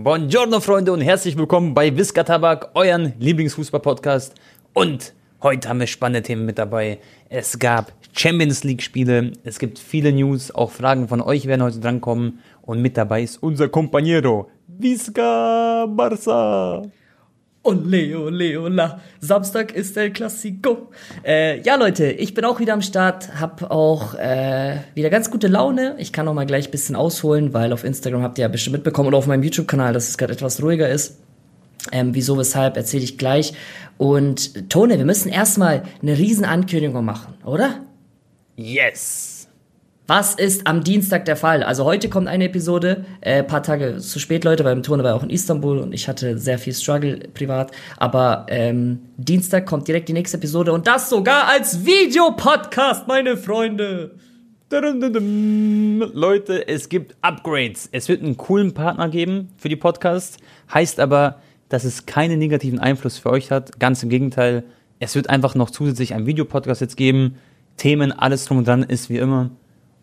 Buongiorno, Freunde, und herzlich willkommen bei Visca Tabak, euren Lieblingsfußball-Podcast. Und heute haben wir spannende Themen mit dabei. Es gab Champions League-Spiele, es gibt viele News, auch Fragen von euch werden heute drankommen. Und mit dabei ist unser Compañero, Visca Barça. Ole, ole, ola. Samstag ist der Klassiko. Äh, ja, Leute, ich bin auch wieder am Start, hab auch äh, wieder ganz gute Laune. Ich kann auch mal gleich ein bisschen ausholen, weil auf Instagram habt ihr ja bestimmt mitbekommen oder auf meinem YouTube-Kanal, dass es gerade etwas ruhiger ist. Ähm, wieso, weshalb, erzähle ich gleich. Und Tone, wir müssen erstmal eine riesen Ankündigung machen, oder? Yes! Was ist am Dienstag der Fall? Also heute kommt eine Episode, äh, paar Tage zu spät, Leute, weil im Turner war auch in Istanbul und ich hatte sehr viel Struggle privat. Aber ähm, Dienstag kommt direkt die nächste Episode und das sogar als Videopodcast, meine Freunde. Leute, es gibt Upgrades. Es wird einen coolen Partner geben für die Podcasts. Heißt aber, dass es keinen negativen Einfluss für euch hat. Ganz im Gegenteil. Es wird einfach noch zusätzlich einen Videopodcast jetzt geben. Themen, alles drum und dran ist wie immer.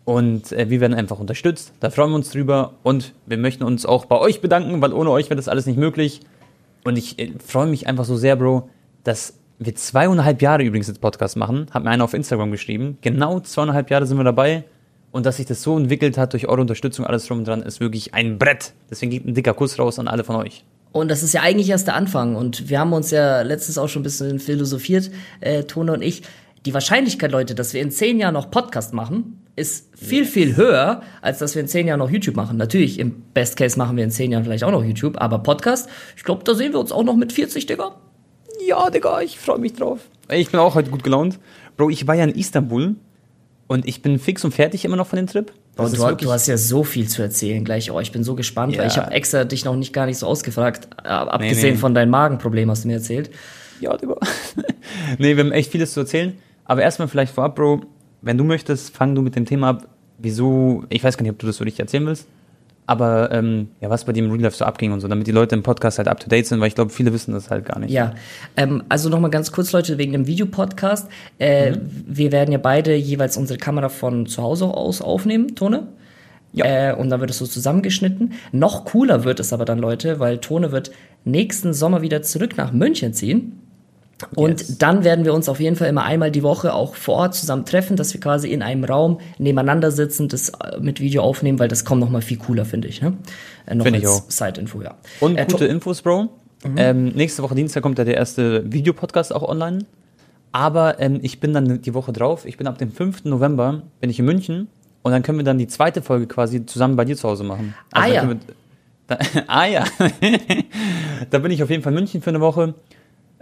Und äh, wir werden einfach unterstützt. Da freuen wir uns drüber. Und wir möchten uns auch bei euch bedanken, weil ohne euch wäre das alles nicht möglich. Und ich äh, freue mich einfach so sehr, Bro, dass wir zweieinhalb Jahre übrigens jetzt Podcast machen. Hat mir einer auf Instagram geschrieben. Genau zweieinhalb Jahre sind wir dabei. Und dass sich das so entwickelt hat durch eure Unterstützung, alles drum und dran, ist wirklich ein Brett. Deswegen geht ein dicker Kuss raus an alle von euch. Und das ist ja eigentlich erst der Anfang. Und wir haben uns ja letztens auch schon ein bisschen philosophiert, äh, Tone und ich. Die Wahrscheinlichkeit, Leute, dass wir in zehn Jahren noch Podcast machen, ist viel, viel höher, als dass wir in zehn Jahren noch YouTube machen. Natürlich, im Best Case machen wir in zehn Jahren vielleicht auch noch YouTube, aber Podcast, ich glaube, da sehen wir uns auch noch mit 40, Digga. Ja, Digga, ich freue mich drauf. Ich bin auch heute gut gelaunt. Bro, ich war ja in Istanbul und ich bin fix und fertig immer noch von dem Trip. Das du, du, hast ja so viel zu erzählen gleich. Oh, ich bin so gespannt, ja. weil ich habe extra dich noch nicht gar nicht so ausgefragt. Abgesehen nee, nee. von deinem Magenproblem hast du mir erzählt. Ja, Digga. nee, wir haben echt vieles zu erzählen. Aber erstmal vielleicht vorab, Bro, wenn du möchtest, fang du mit dem Thema ab, wieso, ich weiß gar nicht, ob du das so richtig erzählen willst, aber ähm, ja, was bei im Real Life so abging und so, damit die Leute im Podcast halt up to date sind, weil ich glaube, viele wissen das halt gar nicht. Ja, ähm, also nochmal ganz kurz, Leute, wegen dem Videopodcast. Äh, mhm. Wir werden ja beide jeweils unsere Kamera von zu Hause aus aufnehmen, Tone. Ja. Äh, und dann wird es so zusammengeschnitten. Noch cooler wird es aber dann, Leute, weil Tone wird nächsten Sommer wieder zurück nach München ziehen. Und yes. dann werden wir uns auf jeden Fall immer einmal die Woche auch vor Ort zusammen treffen, dass wir quasi in einem Raum nebeneinander sitzen, das äh, mit Video aufnehmen, weil das kommt noch mal viel cooler, finde ich. Ne? Äh, noch find als Side-Info, ja. Und äh, gute Infos, Bro. Mhm. Ähm, nächste Woche Dienstag kommt ja der erste Videopodcast auch online. Aber ähm, ich bin dann die Woche drauf, ich bin ab dem 5. November, bin ich in München und dann können wir dann die zweite Folge quasi zusammen bei dir zu Hause machen. Also ah ja. Wir, da, ah ja. da bin ich auf jeden Fall in München für eine Woche.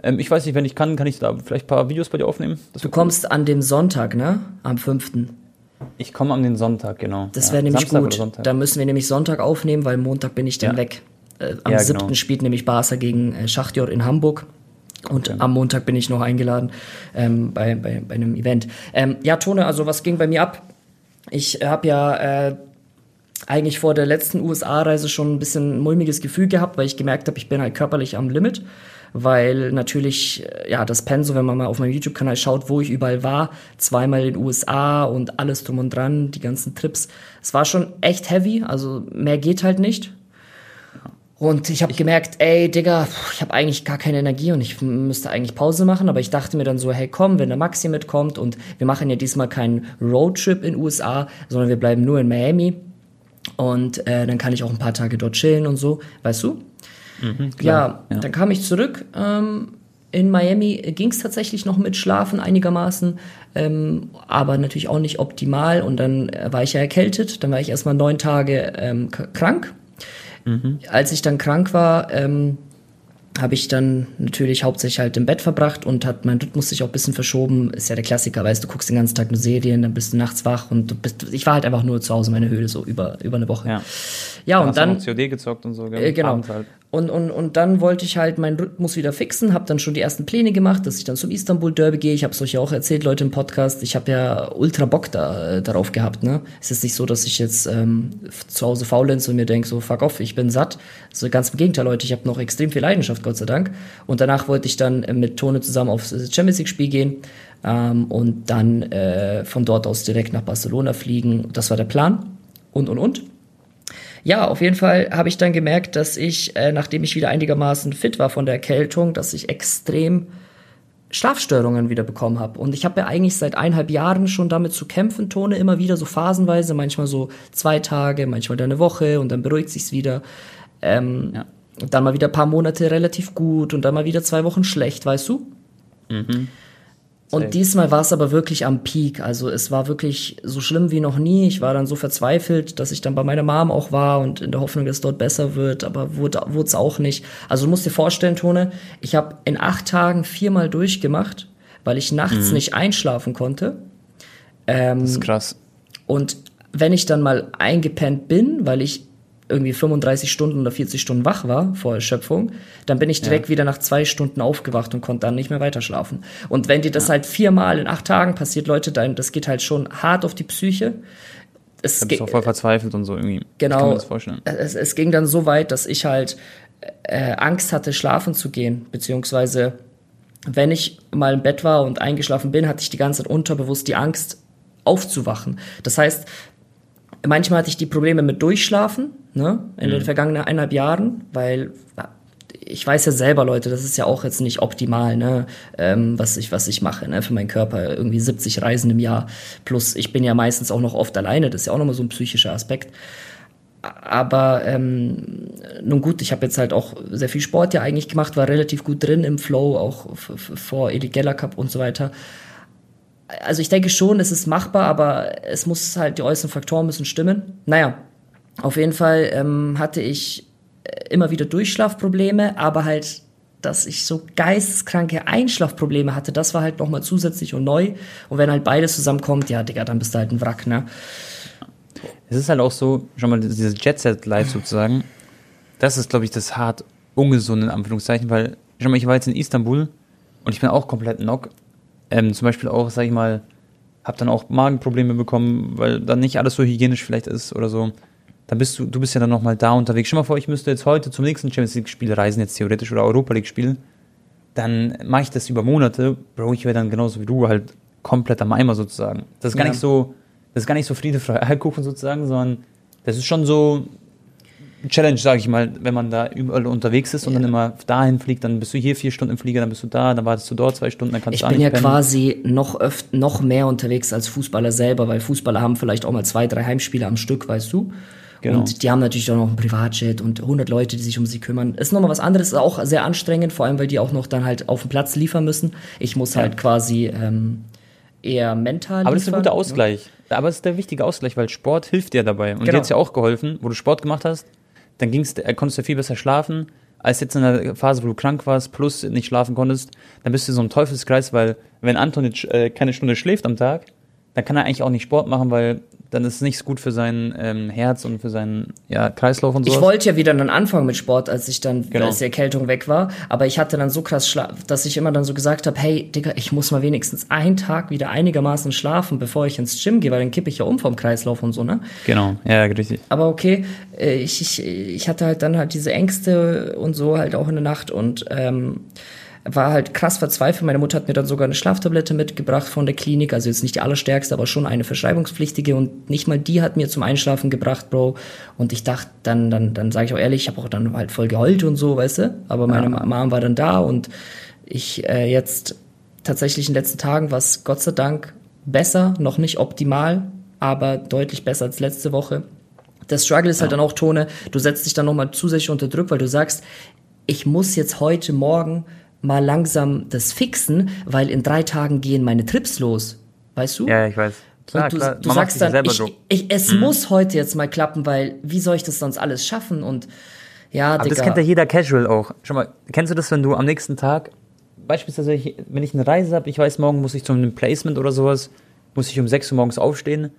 Ähm, ich weiß nicht, wenn ich kann, kann ich da vielleicht ein paar Videos bei dir aufnehmen. du kommst an dem Sonntag, ne? Am 5. Ich komme an den Sonntag, genau. Das wäre ja, nämlich Samstag gut. Da müssen wir nämlich Sonntag aufnehmen, weil Montag bin ich dann ja. weg. Äh, am ja, 7. Genau. spielt nämlich Barca gegen äh, Schachtjord in Hamburg. Und okay. am Montag bin ich noch eingeladen ähm, bei, bei, bei einem Event. Ähm, ja, Tone, also was ging bei mir ab? Ich habe ja äh, eigentlich vor der letzten USA-Reise schon ein bisschen ein mulmiges Gefühl gehabt, weil ich gemerkt habe, ich bin halt körperlich am Limit weil natürlich, äh, ja, das Pensum, wenn man mal auf meinem YouTube-Kanal schaut, wo ich überall war, zweimal in den USA und alles drum und dran, die ganzen Trips, es war schon echt heavy, also mehr geht halt nicht. Und ich habe gemerkt, ey, Digga, ich habe eigentlich gar keine Energie und ich müsste eigentlich Pause machen, aber ich dachte mir dann so, hey, komm, wenn der Maxi mitkommt und wir machen ja diesmal keinen Roadtrip in den USA, sondern wir bleiben nur in Miami und äh, dann kann ich auch ein paar Tage dort chillen und so, weißt du? Mhm, ja, ja, dann kam ich zurück. Ähm, in Miami ging es tatsächlich noch mit Schlafen einigermaßen, ähm, aber natürlich auch nicht optimal. Und dann äh, war ich ja erkältet. Dann war ich erstmal neun Tage ähm, krank. Mhm. Als ich dann krank war, ähm, habe ich dann natürlich hauptsächlich halt im Bett verbracht und hat mein Rhythmus sich auch ein bisschen verschoben. Ist ja der Klassiker, weißt du, guckst den ganzen Tag nur Serien, dann bist du nachts wach und bist, ich war halt einfach nur zu Hause in meiner Höhle so über, über eine Woche. Ja, ja und dann. COD gezockt und so, gell? Äh, genau. Halt. Und, und, und dann wollte ich halt meinen Rhythmus wieder fixen, habe dann schon die ersten Pläne gemacht, dass ich dann zum Istanbul Derby gehe. Ich habe es euch ja auch erzählt, Leute im Podcast. Ich habe ja ultra Bock da, äh, darauf gehabt. Ne? Es ist nicht so, dass ich jetzt ähm, zu Hause faulenze und mir denke, so fuck off, ich bin satt. So ganz im Gegenteil, Leute. Ich habe noch extrem viel Leidenschaft, Gott sei Dank. Und danach wollte ich dann mit Tone zusammen aufs Champions League Spiel gehen ähm, und dann äh, von dort aus direkt nach Barcelona fliegen. Das war der Plan. Und und und. Ja, auf jeden Fall habe ich dann gemerkt, dass ich, äh, nachdem ich wieder einigermaßen fit war von der Erkältung, dass ich extrem Schlafstörungen wieder bekommen habe. Und ich habe ja eigentlich seit eineinhalb Jahren schon damit zu kämpfen, Tone immer wieder so phasenweise, manchmal so zwei Tage, manchmal dann eine Woche und dann beruhigt sich's wieder. Ähm, ja. Dann mal wieder ein paar Monate relativ gut und dann mal wieder zwei Wochen schlecht, weißt du? Mhm. Und diesmal war es aber wirklich am Peak. Also es war wirklich so schlimm wie noch nie. Ich war dann so verzweifelt, dass ich dann bei meiner Mom auch war und in der Hoffnung, dass es dort besser wird, aber wurde es auch nicht. Also du musst dir vorstellen, Tone, ich habe in acht Tagen viermal durchgemacht, weil ich nachts mhm. nicht einschlafen konnte. Ähm, das ist krass. Und wenn ich dann mal eingepennt bin, weil ich irgendwie 35 Stunden oder 40 Stunden wach war vor Erschöpfung, dann bin ich direkt ja. wieder nach zwei Stunden aufgewacht und konnte dann nicht mehr weiter schlafen. Und wenn dir das ja. halt viermal in acht Tagen passiert, Leute, dann, das geht halt schon hart auf die Psyche. Es bist auch voll verzweifelt und so irgendwie. Genau. Ich vorstellen. Es, es ging dann so weit, dass ich halt äh, Angst hatte, schlafen zu gehen, beziehungsweise wenn ich mal im Bett war und eingeschlafen bin, hatte ich die ganze Zeit unterbewusst die Angst, aufzuwachen. Das heißt, manchmal hatte ich die Probleme mit Durchschlafen, ne, in mhm. den vergangenen eineinhalb Jahren, weil ich weiß ja selber, Leute, das ist ja auch jetzt nicht optimal, ne, ähm, was ich, was ich mache, ne, für meinen Körper. Irgendwie 70 Reisen im Jahr. Plus, ich bin ja meistens auch noch oft alleine, das ist ja auch nochmal so ein psychischer Aspekt. Aber ähm, nun gut, ich habe jetzt halt auch sehr viel Sport ja eigentlich gemacht, war relativ gut drin im Flow, auch vor Eli Geller Cup und so weiter also ich denke schon, es ist machbar, aber es muss halt, die äußeren Faktoren müssen stimmen. Naja, auf jeden Fall ähm, hatte ich äh, immer wieder Durchschlafprobleme, aber halt, dass ich so geisteskranke Einschlafprobleme hatte, das war halt nochmal zusätzlich und neu. Und wenn halt beides zusammenkommt, ja, Digga, dann bist du halt ein Wrack, ne? Es ist halt auch so, schon mal dieses Jet-Set-Life sozusagen, das ist, glaube ich, das hart ungesunde, in Anführungszeichen, weil, schon mal, ich war jetzt in Istanbul und ich bin auch komplett knock ähm, zum Beispiel auch, sag ich mal, habe dann auch Magenprobleme bekommen, weil dann nicht alles so hygienisch vielleicht ist oder so. Dann bist du, du bist ja dann nochmal da unterwegs. Stell mal vor, ich müsste jetzt heute zum nächsten Champions League-Spiel reisen, jetzt theoretisch, oder Europa League-Spiel. Dann mache ich das über Monate, Bro, ich wäre dann genauso wie du halt komplett am Eimer sozusagen. Das ist gar ja. nicht so, das ist gar nicht so friedefrei Eierkuchen sozusagen, sondern das ist schon so, Challenge, sage ich mal, wenn man da überall unterwegs ist und ja. dann immer dahin fliegt, dann bist du hier vier Stunden im Flieger, dann bist du da, dann wartest du dort zwei Stunden, dann kannst ich du Ich bin ja pennen. quasi noch öft, noch mehr unterwegs als Fußballer selber, weil Fußballer haben vielleicht auch mal zwei, drei Heimspiele am Stück, weißt du? Genau. Und die haben natürlich auch noch ein Privatjet und 100 Leute, die sich um sie kümmern. Ist nochmal was anderes, ist auch sehr anstrengend, vor allem, weil die auch noch dann halt auf dem Platz liefern müssen. Ich muss ja. halt quasi ähm, eher mental Aber liefern, das ist ein guter? Ausgleich. Ne? Aber es ist der wichtige Ausgleich, weil Sport hilft dir dabei. Und genau. dir hat es ja auch geholfen, wo du Sport gemacht hast dann ging's, konntest du viel besser schlafen, als jetzt in der Phase, wo du krank warst, plus nicht schlafen konntest. Dann bist du so ein Teufelskreis, weil wenn Anton jetzt äh, keine Stunde schläft am Tag, dann kann er eigentlich auch nicht Sport machen, weil dann ist es nicht gut für sein ähm, Herz und für seinen ja, Kreislauf und so. Ich wollte ja wieder dann anfangen mit Sport, als ich dann, genau. als die Erkältung weg war. Aber ich hatte dann so krass Schlaf, dass ich immer dann so gesagt habe, hey, Digga, ich muss mal wenigstens einen Tag wieder einigermaßen schlafen, bevor ich ins Gym gehe, weil dann kippe ich ja um vom Kreislauf und so, ne? Genau, ja, richtig. Aber okay, äh, ich, ich, ich hatte halt dann halt diese Ängste und so halt auch in der Nacht und ähm, war halt krass verzweifelt. Meine Mutter hat mir dann sogar eine Schlaftablette mitgebracht von der Klinik, also jetzt nicht die allerstärkste, aber schon eine verschreibungspflichtige und nicht mal die hat mir zum Einschlafen gebracht, Bro. Und ich dachte, dann, dann, dann sage ich auch ehrlich, ich habe auch dann halt voll geheult und so, weißt du. Aber meine ja. Mom war dann da und ich äh, jetzt tatsächlich in den letzten Tagen war es Gott sei Dank besser, noch nicht optimal, aber deutlich besser als letzte Woche. Der Struggle ist halt ja. halt dann auch Tone, du setzt dich dann nochmal zusätzlich unter Druck, weil du sagst, ich muss jetzt heute Morgen mal langsam das fixen, weil in drei Tagen gehen meine Trips los. Weißt du? Ja, ich weiß. Klar, und du, du sagst dann, ich, ich, es mhm. muss heute jetzt mal klappen, weil wie soll ich das sonst alles schaffen? Und ja, Aber Digga. das kennt ja jeder Casual auch. Schau mal, kennst du das, wenn du am nächsten Tag, beispielsweise, wenn ich eine Reise habe, ich weiß, morgen muss ich zu einem Placement oder sowas, muss ich um 6 Uhr morgens aufstehen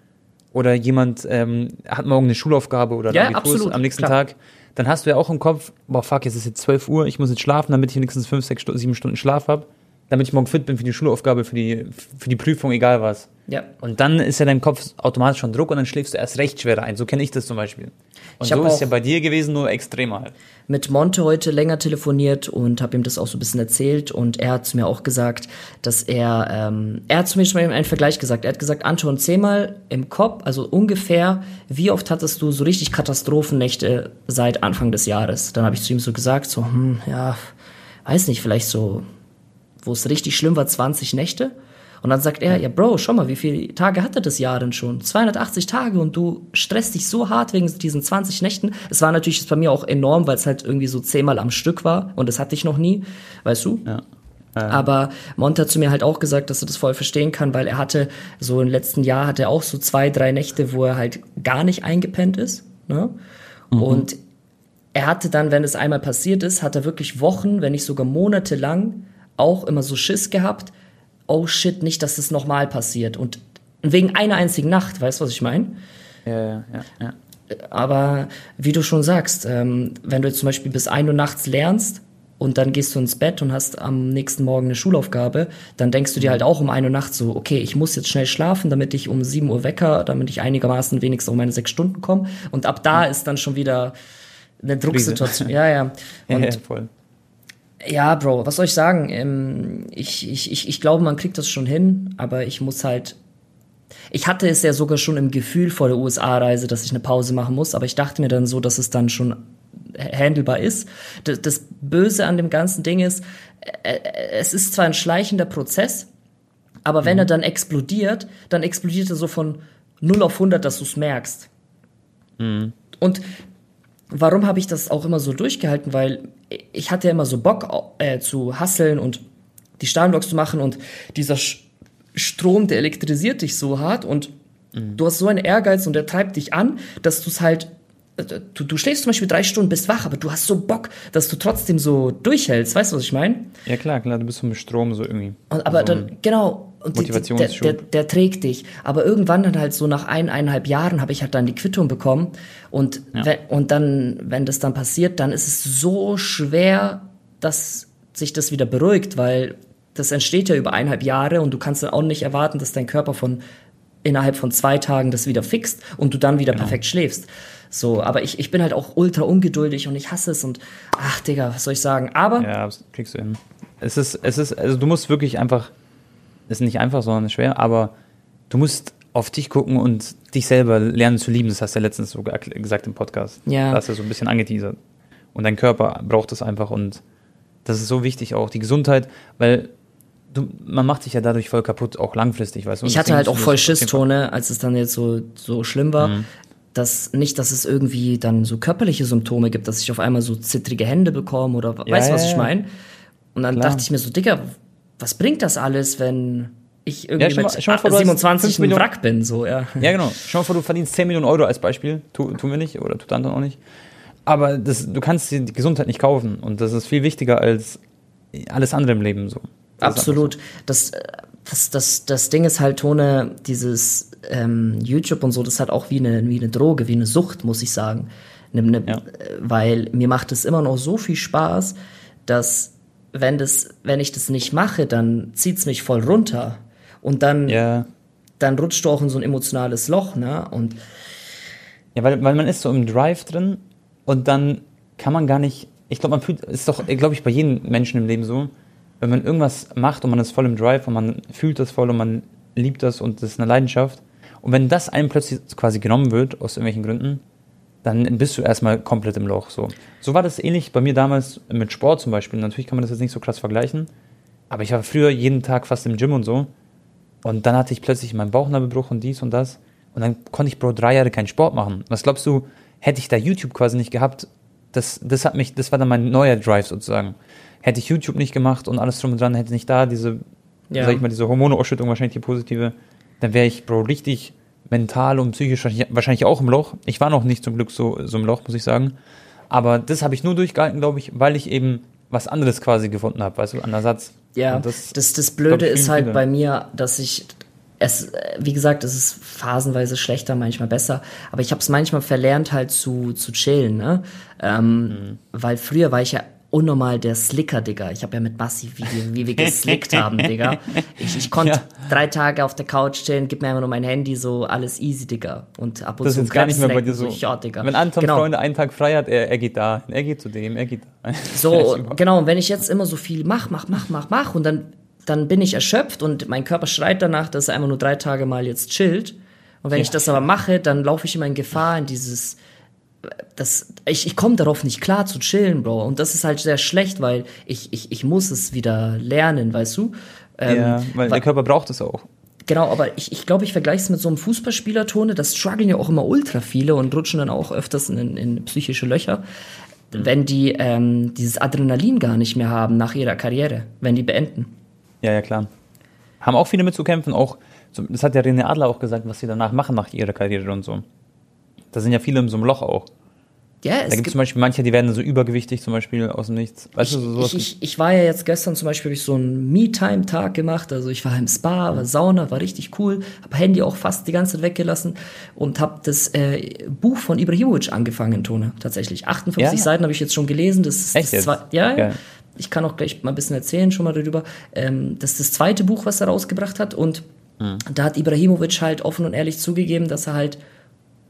oder jemand ähm, hat morgen eine Schulaufgabe oder ja, absolut, am nächsten klar. Tag, dann hast du ja auch im Kopf, boah fuck, jetzt ist jetzt 12 Uhr, ich muss jetzt schlafen, damit ich wenigstens 5, 6, 7 Stunden Schlaf habe. damit ich morgen fit bin für die Schulaufgabe, für die, für die Prüfung, egal was. Ja. Und dann ist ja dein Kopf automatisch schon Druck und dann schläfst du erst recht schwerer ein. So kenne ich das zum Beispiel. Und so ist es ja bei dir gewesen, nur extremer halt. Mit Monte heute länger telefoniert und habe ihm das auch so ein bisschen erzählt und er hat zu mir auch gesagt, dass er, ähm, er hat zu mir schon mal einen Vergleich gesagt. Er hat gesagt, Anton, zehnmal im Kopf, also ungefähr, wie oft hattest du so richtig Katastrophennächte seit Anfang des Jahres? Dann habe ich zu ihm so gesagt, so, hm, ja, weiß nicht, vielleicht so, wo es richtig schlimm war, 20 Nächte. Und dann sagt er, ja, Bro, schau mal, wie viele Tage hatte das Jahr denn schon? 280 Tage und du stresst dich so hart wegen diesen 20 Nächten. Es war natürlich bei mir auch enorm, weil es halt irgendwie so zehnmal am Stück war und das hatte ich noch nie, weißt du? Ja. Aber Monte hat zu mir halt auch gesagt, dass er das voll verstehen kann, weil er hatte so im letzten Jahr hat er auch so zwei, drei Nächte, wo er halt gar nicht eingepennt ist. Ne? Mhm. Und er hatte dann, wenn es einmal passiert ist, hat er wirklich Wochen, wenn nicht sogar Monate lang auch immer so Schiss gehabt, oh shit, nicht, dass das nochmal passiert. Und wegen einer einzigen Nacht, weißt du, was ich meine? Ja, ja, ja, ja. Aber wie du schon sagst, ähm, wenn du jetzt zum Beispiel bis ein Uhr nachts lernst und dann gehst du ins Bett und hast am nächsten Morgen eine Schulaufgabe, dann denkst du dir halt auch um ein Uhr nachts so, okay, ich muss jetzt schnell schlafen, damit ich um sieben Uhr wecker, damit ich einigermaßen wenigstens um meine sechs Stunden komme. Und ab da ist dann schon wieder eine Drucksituation. Ja, ja. Und ja, ja, voll. Ja, Bro, was soll ich sagen? Ähm, ich, ich, ich, ich glaube, man kriegt das schon hin, aber ich muss halt. Ich hatte es ja sogar schon im Gefühl vor der USA-Reise, dass ich eine Pause machen muss, aber ich dachte mir dann so, dass es dann schon handelbar ist. Das, das Böse an dem ganzen Ding ist, es ist zwar ein schleichender Prozess, aber wenn mhm. er dann explodiert, dann explodiert er so von 0 auf 100, dass du es merkst. Mhm. Und warum habe ich das auch immer so durchgehalten? Weil ich hatte ja immer so Bock äh, zu hasseln und die Stahlblocks zu machen und dieser Sch Strom, der elektrisiert dich so hart und mhm. du hast so einen Ehrgeiz und der treibt dich an, dass du es halt Du, du schläfst zum Beispiel drei Stunden, bist wach, aber du hast so Bock, dass du trotzdem so durchhältst. Weißt du, was ich meine? Ja, klar, klar, du bist vom Strom so irgendwie. Und, aber so dann, genau, und die, der, der, der, trägt dich. Aber irgendwann dann halt so nach ein, eineinhalb Jahren habe ich halt dann die Quittung bekommen. Und, ja. wenn, und dann, wenn das dann passiert, dann ist es so schwer, dass sich das wieder beruhigt, weil das entsteht ja über eineinhalb Jahre und du kannst dann auch nicht erwarten, dass dein Körper von innerhalb von zwei Tagen das wieder fixt und du dann wieder genau. perfekt schläfst. So, aber ich, ich bin halt auch ultra ungeduldig und ich hasse es und ach Digga, was soll ich sagen? Aber. Ja, kriegst du hin. Es ist, es ist, also du musst wirklich einfach ist nicht einfach, sondern schwer, aber du musst auf dich gucken und dich selber lernen zu lieben. Das hast du ja letztens so gesagt im Podcast. Ja. Da hast du so ein bisschen angeteasert. Und dein Körper braucht es einfach und das ist so wichtig auch, die Gesundheit, weil du, man macht sich ja dadurch voll kaputt, auch langfristig, weißt du. Ich hatte halt auch voll Schisstone, als es dann jetzt so, so schlimm war. Mhm. Dass nicht, dass es irgendwie dann so körperliche Symptome gibt, dass ich auf einmal so zittrige Hände bekomme oder ja, weißt du, was ja, ich meine? Und dann Klar. dachte ich mir so, Dicker, was bringt das alles, wenn ich irgendwie ja, mit mal, vor, 27 ein Wrack bin, so, ja. Ja, genau. Schau mal vor, du verdienst 10 Millionen Euro als Beispiel. Tu, tun wir nicht, oder tut Anton auch nicht. Aber das, du kannst die Gesundheit nicht kaufen. Und das ist viel wichtiger als alles andere im Leben, so. Das Absolut. So. Das, das, das, das Ding ist halt, Tone, dieses ähm, YouTube und so, das hat auch wie eine, wie eine Droge, wie eine Sucht, muss ich sagen. Ne, ne, ja. Weil mir macht es immer noch so viel Spaß, dass wenn das, wenn ich das nicht mache, dann zieht's mich voll runter. Und dann, ja. dann rutscht du auch in so ein emotionales Loch, ne? Und ja, weil, weil man ist so im Drive drin und dann kann man gar nicht, ich glaube, man fühlt, ist doch, glaube ich, bei jedem Menschen im Leben so, wenn man irgendwas macht und man ist voll im Drive und man fühlt das voll und man liebt das und das ist eine Leidenschaft. Und wenn das einem plötzlich quasi genommen wird, aus irgendwelchen Gründen, dann bist du erstmal komplett im Loch. So. so war das ähnlich bei mir damals mit Sport zum Beispiel. Natürlich kann man das jetzt nicht so krass vergleichen, aber ich war früher jeden Tag fast im Gym und so. Und dann hatte ich plötzlich meinen Bauchnabelbruch und dies und das. Und dann konnte ich, Bro, drei Jahre keinen Sport machen. Was glaubst du, hätte ich da YouTube quasi nicht gehabt, das, das hat mich, das war dann mein neuer Drive sozusagen. Hätte ich YouTube nicht gemacht und alles drum und dran, hätte nicht da diese, ja. sag ich mal, diese Hormoneausschüttung, wahrscheinlich die positive, dann wäre ich, Bro, richtig mental und psychisch wahrscheinlich auch im Loch. Ich war noch nicht zum Glück so, so im Loch, muss ich sagen. Aber das habe ich nur durchgehalten, glaube ich, weil ich eben was anderes quasi gefunden habe, weißt du, an der Satz. Ja, das, das, das Blöde ist halt viele. bei mir, dass ich es, wie gesagt, es ist phasenweise schlechter, manchmal besser, aber ich habe es manchmal verlernt, halt zu, zu chillen, ne? Ähm, mhm. Weil früher war ich ja unnormal der Slicker, Digga. Ich habe ja mit Bassi, wie, wie wir geslickt haben, Digga. Ich, ich konnte ja. drei Tage auf der Couch chillen, gib mir einfach nur mein Handy, so alles easy, Digga. Und ab und das zu ist gar nicht mehr bei dir so. Ja, Digga. Wenn Anton genau. Freunde einen Tag frei hat, er, er geht da, er geht zu dem, er geht da. So, genau. Und wenn ich jetzt immer so viel mach, mach, mach, mach, mach und dann, dann bin ich erschöpft und mein Körper schreit danach, dass er einfach nur drei Tage mal jetzt chillt. Und wenn ja. ich das aber mache, dann laufe ich immer in Gefahr in dieses das, ich, ich komme darauf nicht klar zu chillen, Bro. Und das ist halt sehr schlecht, weil ich, ich, ich muss es wieder lernen, weißt du? Ähm, ja, weil, weil der Körper braucht es auch. Genau, aber ich, ich glaube, ich vergleiche es mit so einem Fußballspielertone. Das strugglen ja auch immer ultra viele und rutschen dann auch öfters in, in psychische Löcher, mhm. wenn die ähm, dieses Adrenalin gar nicht mehr haben nach ihrer Karriere, wenn die beenden. Ja, ja, klar. Haben auch viele mitzukämpfen, auch, das hat ja René Adler auch gesagt, was sie danach machen nach ihrer Karriere und so. Da sind ja viele in so einem Loch auch. Ja, es da gibt es zum Beispiel manche, die werden so übergewichtig zum Beispiel aus dem Nichts. Weißt ich, du, sowas ich, ich, ich, war ja jetzt gestern zum Beispiel ich so einen Me-Time-Tag gemacht. Also ich war im Spa, war Sauna, war richtig cool. Habe Handy auch fast die ganze Zeit weggelassen und habe das äh, Buch von Ibrahimovic angefangen, Tone. Tatsächlich. 58 ja. Seiten habe ich jetzt schon gelesen. Das ist Echt das zwei, ja, ja. Ich kann auch gleich mal ein bisschen erzählen schon mal darüber. Ähm, das ist das zweite Buch, was er rausgebracht hat. Und mhm. da hat Ibrahimovic halt offen und ehrlich zugegeben, dass er halt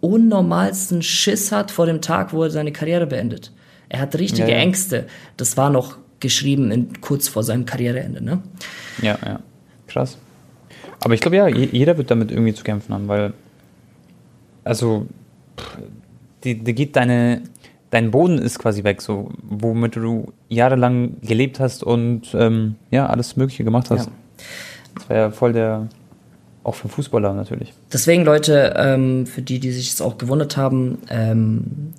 unnormalsten Schiss hat vor dem Tag, wo er seine Karriere beendet. Er hat richtige ja, ja. Ängste. Das war noch geschrieben in, kurz vor seinem Karriereende, ne? Ja, ja. Krass. Aber ich glaube ja, jeder wird damit irgendwie zu kämpfen haben, weil, also, die, die geht deine, dein Boden ist quasi weg, so, womit du jahrelang gelebt hast und ähm, ja, alles Mögliche gemacht hast. Ja. Das wäre ja voll der, auch für Fußballer natürlich. Deswegen, Leute, ähm, für die, die sich jetzt auch gewundert haben, ähm,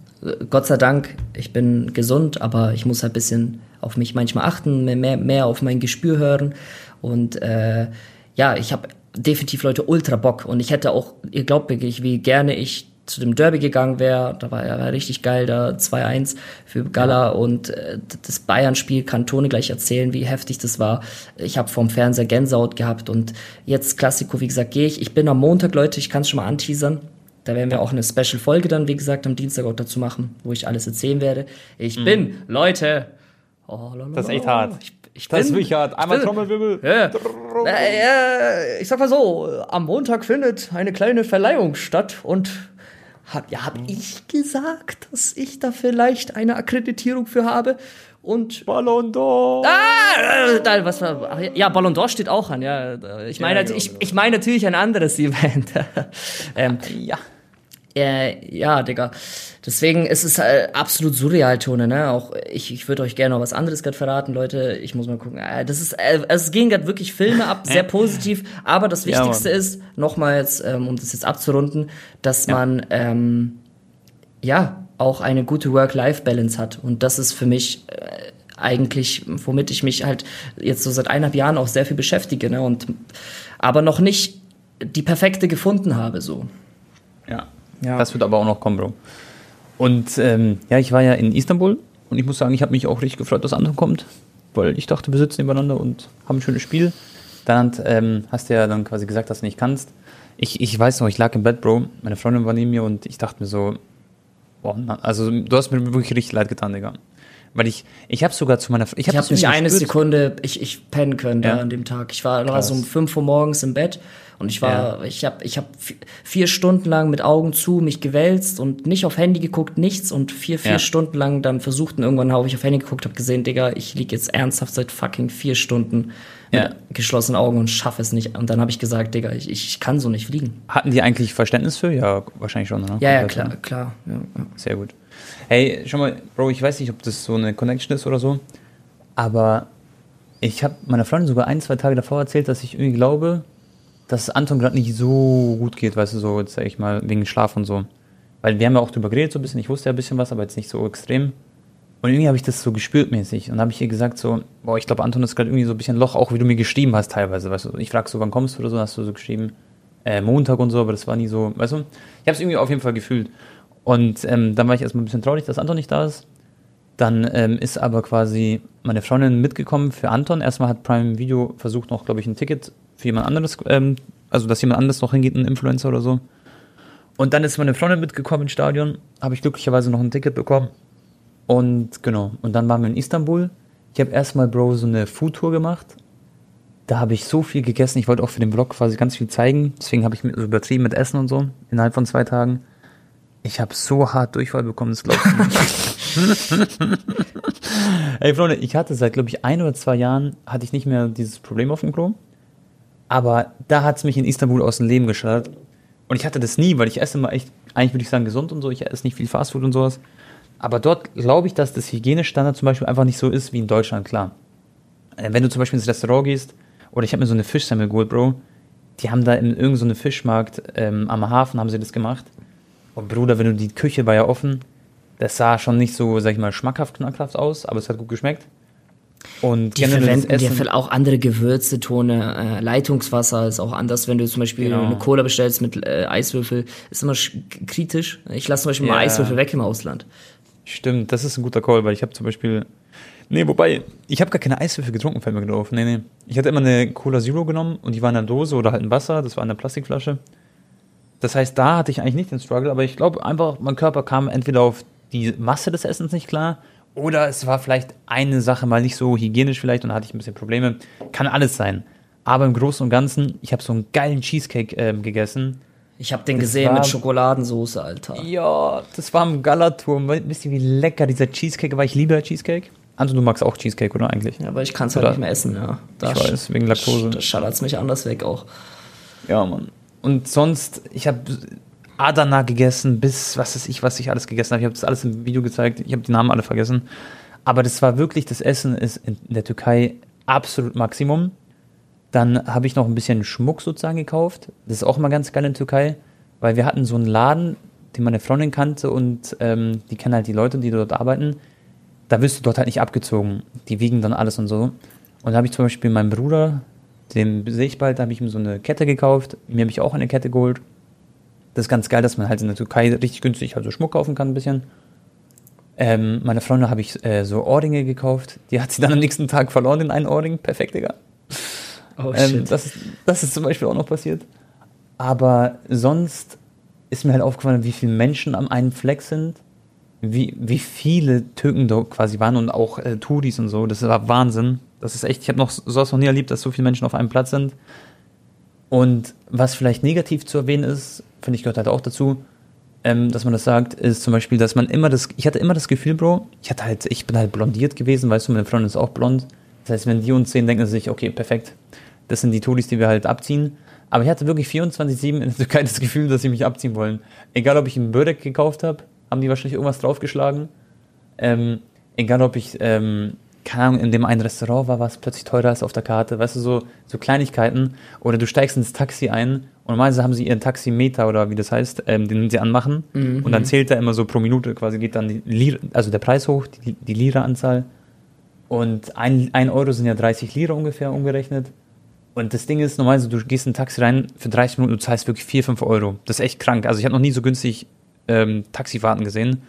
Gott sei Dank, ich bin gesund, aber ich muss halt ein bisschen auf mich manchmal achten, mehr, mehr auf mein Gespür hören. Und äh, ja, ich habe definitiv Leute ultra Bock. Und ich hätte auch, ihr glaubt wirklich, wie gerne ich zu dem Derby gegangen wäre. Da war er richtig geil, da 2-1 für Gala und äh, das Bayern-Spiel kann Tone gleich erzählen, wie heftig das war. Ich habe vom Fernseher Gänsehaut gehabt und jetzt Klassiko, wie gesagt, gehe ich. Ich bin am Montag, Leute, ich kann es schon mal anteasern. Da werden wir auch eine Special-Folge dann, wie gesagt, am Dienstag auch dazu machen, wo ich alles erzählen werde. Ich mhm. bin, Leute, oh, das ist echt hart. Ich, ich das bin, ist wirklich hart. Einmal Trommelwirbel. Ja. Äh, ich sag mal so, am Montag findet eine kleine Verleihung statt und hab, ja, habe ich gesagt, dass ich da vielleicht eine Akkreditierung für habe? Und Ballon d'Or. Ah, da, was war, ja, Ballon d'Or steht auch an. Ja, ich meine, ja, ich, ich meine natürlich ein anderes Event. ähm, ja. Äh, ja, Digga. Deswegen ist es äh, absolut surreal, Tone, ne? Auch ich, ich würde euch gerne noch was anderes gerade verraten, Leute. Ich muss mal gucken. Äh, das ist, äh, es gehen gerade wirklich Filme ab, sehr positiv. Aber das Wichtigste ja, ist, nochmals, ähm, um das jetzt abzurunden, dass ja. man, ähm, ja, auch eine gute Work-Life-Balance hat. Und das ist für mich äh, eigentlich, womit ich mich halt jetzt so seit eineinhalb Jahren auch sehr viel beschäftige, ne? Und, aber noch nicht die perfekte gefunden habe, so. Ja. Ja. Das wird aber auch noch kommen, Bro. Und ähm, ja, ich war ja in Istanbul und ich muss sagen, ich habe mich auch richtig gefreut, dass Anton kommt, weil ich dachte, wir sitzen nebeneinander und haben ein schönes Spiel. Dann ähm, hast du ja dann quasi gesagt, dass du nicht kannst. Ich, ich weiß noch, ich lag im Bett, Bro, meine Freundin war neben mir und ich dachte mir so, boah, also du hast mir wirklich richtig leid getan, Digga. Weil ich, ich habe sogar zu meiner, ich habe hab nicht eine Sekunde, ich, ich pennen können da an dem Tag. Ich war, war so um 5 Uhr morgens im Bett und ich war, ja. ich habe ich hab vier Stunden lang mit Augen zu mich gewälzt und nicht auf Handy geguckt, nichts und vier, vier ja. Stunden lang dann versucht und irgendwann habe ich auf Handy geguckt, habe gesehen, Digga, ich lieg jetzt ernsthaft seit fucking vier Stunden ja. mit geschlossenen Augen und schaffe es nicht. Und dann habe ich gesagt, Digga, ich, ich kann so nicht fliegen. Hatten die eigentlich Verständnis für? Ja, wahrscheinlich schon, ne? Ja, ja, klar, klar. Ja, Sehr gut. Hey, schau mal, Bro, ich weiß nicht, ob das so eine Connection ist oder so, aber ich habe meiner Freundin sogar ein, zwei Tage davor erzählt, dass ich irgendwie glaube, dass Anton gerade nicht so gut geht, weißt du, so, jetzt sag ich mal, wegen Schlaf und so. Weil wir haben ja auch drüber geredet so ein bisschen, ich wusste ja ein bisschen was, aber jetzt nicht so extrem. Und irgendwie habe ich das so gespürt mäßig. Und habe ich ihr gesagt so, boah, ich glaube, Anton ist gerade irgendwie so ein bisschen Loch, auch wie du mir geschrieben hast teilweise, weißt du. Ich frage so, wann kommst du oder so, hast du so geschrieben, äh, Montag und so, aber das war nie so, weißt du. Ich habe es irgendwie auf jeden Fall gefühlt. Und ähm, dann war ich erstmal ein bisschen traurig, dass Anton nicht da ist. Dann ähm, ist aber quasi meine Freundin mitgekommen für Anton. Erstmal hat Prime Video versucht, noch, glaube ich, ein Ticket für jemand anderes, ähm, also dass jemand anderes noch hingeht, ein Influencer oder so. Und dann ist meine Freundin mitgekommen ins Stadion, habe ich glücklicherweise noch ein Ticket bekommen. Und genau, und dann waren wir in Istanbul. Ich habe erstmal, Bro, so eine Foodtour gemacht. Da habe ich so viel gegessen. Ich wollte auch für den Vlog quasi ganz viel zeigen. Deswegen habe ich so übertrieben mit Essen und so innerhalb von zwei Tagen. Ich habe so hart Durchfall bekommen, das glaubst du nicht. Ey, Freunde, ich hatte seit, glaube ich, ein oder zwei Jahren, hatte ich nicht mehr dieses Problem auf dem Klo. Aber da hat es mich in Istanbul aus dem Leben geschallert. Und ich hatte das nie, weil ich esse immer echt, eigentlich würde ich sagen, gesund und so. Ich esse nicht viel Fastfood und sowas. Aber dort glaube ich, dass das Hygienestandard zum Beispiel einfach nicht so ist wie in Deutschland, klar. Äh, wenn du zum Beispiel ins Restaurant gehst, oder ich habe mir so eine Fischsemmel geholt, Bro, die haben da in irgendeinem so Fischmarkt ähm, am Hafen haben sie das gemacht. Und Bruder, wenn du die Küche war ja offen, das sah schon nicht so, sag ich mal, schmackhaft, knackhaft aus, aber es hat gut geschmeckt. Und die verwenden dir auch andere Gewürze, Tone, äh, Leitungswasser ist auch anders, wenn du zum Beispiel genau. eine Cola bestellst mit äh, Eiswürfel, ist immer kritisch. Ich lasse zum Beispiel ja. mal Eiswürfel weg im Ausland. Stimmt, das ist ein guter Call, weil ich habe zum Beispiel, nee, wobei, ich habe gar keine Eiswürfel getrunken, fällt mir gerade auf. Nee, nee. Ich hatte immer eine Cola Zero genommen und die war in einer Dose oder halt ein Wasser, das war in einer Plastikflasche. Das heißt, da hatte ich eigentlich nicht den Struggle, aber ich glaube einfach, mein Körper kam entweder auf die Masse des Essens nicht klar oder es war vielleicht eine Sache mal nicht so hygienisch vielleicht und da hatte ich ein bisschen Probleme. Kann alles sein. Aber im Großen und Ganzen, ich habe so einen geilen Cheesecake ähm, gegessen. Ich habe den das gesehen war, mit Schokoladensoße, Alter. Ja, das war im Galaturm. Wisst ihr, wie lecker dieser Cheesecake war? Ich liebe Cheesecake. Also du magst auch Cheesecake, oder eigentlich? Ja, aber ich kann es halt nicht mehr essen, ja. Da ich weiß, wegen Laktose. Da schallert mich anders weg auch. Ja, Mann. Und sonst, ich habe Adana gegessen, bis was weiß ich, was ich alles gegessen habe. Ich habe das alles im Video gezeigt. Ich habe die Namen alle vergessen. Aber das war wirklich, das Essen ist in der Türkei absolut Maximum. Dann habe ich noch ein bisschen Schmuck sozusagen gekauft. Das ist auch immer ganz geil in der Türkei, weil wir hatten so einen Laden, den meine Freundin kannte und ähm, die kennen halt die Leute, die dort arbeiten. Da wirst du dort halt nicht abgezogen. Die wiegen dann alles und so. Und da habe ich zum Beispiel meinem Bruder, dem sehe ich bald, da habe ich ihm so eine Kette gekauft. Mir habe ich auch eine Kette geholt. Das ist ganz geil, dass man halt in der Türkei richtig günstig halt so Schmuck kaufen kann ein bisschen. Ähm, meine Freundin habe ich äh, so Ohrringe gekauft. Die hat sie dann am nächsten Tag verloren in einen Ohrring. Perfekt, Digga. Oh, ähm, shit. Das, ist, das ist zum Beispiel auch noch passiert. Aber sonst ist mir halt aufgefallen, wie viele Menschen am einen Fleck sind. Wie, wie viele Türken da quasi waren und auch äh, Touris und so. Das war Wahnsinn. Das ist echt, ich habe noch sowas noch nie erlebt, dass so viele Menschen auf einem Platz sind. Und was vielleicht negativ zu erwähnen ist, finde ich gehört halt auch dazu, ähm, dass man das sagt, ist zum Beispiel, dass man immer das, ich hatte immer das Gefühl, Bro, ich hatte halt, ich bin halt blondiert gewesen, weißt du, meine Freundin ist auch blond. Das heißt, wenn die uns sehen, denken sie sich, okay, perfekt, das sind die Tudis, die wir halt abziehen. Aber ich hatte wirklich 24-7 in der Türkei das Gefühl, dass sie mich abziehen wollen. Egal, ob ich einen Börek gekauft habe, haben die wahrscheinlich irgendwas draufgeschlagen. Ähm, egal, ob ich ähm, keine Ahnung, in dem einen Restaurant war, was plötzlich teurer ist auf der Karte, weißt du, so, so Kleinigkeiten. Oder du steigst ins Taxi ein und normalerweise haben sie ihren Taximeter oder wie das heißt, ähm, den sie anmachen mhm. und dann zählt er immer so pro Minute quasi, geht dann die Lira, also der Preis hoch, die, die Lira-Anzahl. Und ein, ein Euro sind ja 30 Lira ungefähr umgerechnet. Und das Ding ist, normalerweise, du gehst in ein Taxi rein für 30 Minuten, du zahlst wirklich 4, 5 Euro. Das ist echt krank. Also ich habe noch nie so günstig ähm, Taxifahrten gesehen.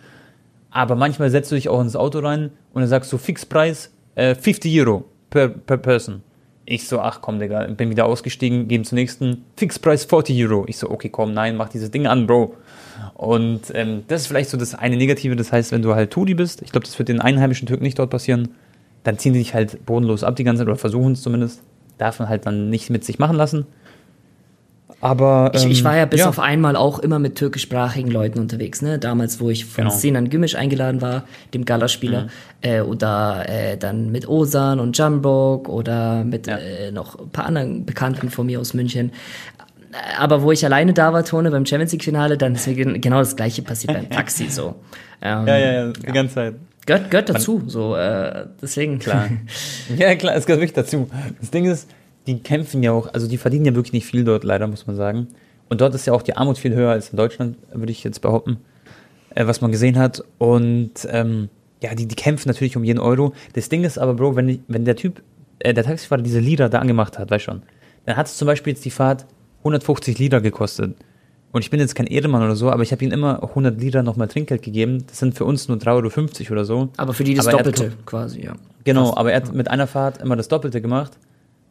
Aber manchmal setzt du dich auch ins Auto rein und dann sagst du Fixpreis äh, 50 Euro per, per Person. Ich so, ach komm, Digga, bin wieder ausgestiegen, geben zum nächsten Fixpreis 40 Euro. Ich so, okay, komm, nein, mach dieses Ding an, Bro. Und ähm, das ist vielleicht so das eine Negative, das heißt, wenn du halt Tudi bist, ich glaube, das wird den einheimischen Türken nicht dort passieren, dann ziehen die dich halt bodenlos ab die ganze Zeit oder versuchen es zumindest. Darf man halt dann nicht mit sich machen lassen. Aber ähm, ich, ich, war ja ähm, bis ja. auf einmal auch immer mit türkischsprachigen Leuten unterwegs, ne? Damals, wo ich von genau. Sinan Gümüş eingeladen war, dem Gala-Spieler, mhm. äh, oder äh, dann mit Osan und Jambok oder mit ja. äh, noch ein paar anderen Bekannten von mir aus München. Aber wo ich alleine da war, Tone, beim Champions League-Finale, dann ist genau das gleiche passiert beim Taxi so. Ähm, ja, ja, ja, die ja. ganze Zeit. Gehört, gehört dazu, so, äh, deswegen. Klar. ja, klar, es gehört wirklich dazu. Das Ding ist, die kämpfen ja auch, also die verdienen ja wirklich nicht viel dort, leider, muss man sagen. Und dort ist ja auch die Armut viel höher als in Deutschland, würde ich jetzt behaupten, äh, was man gesehen hat. Und ähm, ja, die, die kämpfen natürlich um jeden Euro. Das Ding ist aber, Bro, wenn, wenn der Typ, äh, der Taxifahrer diese Lira da angemacht hat, weißt schon, dann hat es zum Beispiel jetzt die Fahrt 150 Lira gekostet. Und ich bin jetzt kein Ehrenmann oder so, aber ich habe ihm immer 100 Lira nochmal Trinkgeld gegeben. Das sind für uns nur 3,50 Euro oder so. Aber für die das aber Doppelte hat, quasi, ja. Genau, Fast, aber er hat ja. mit einer Fahrt immer das Doppelte gemacht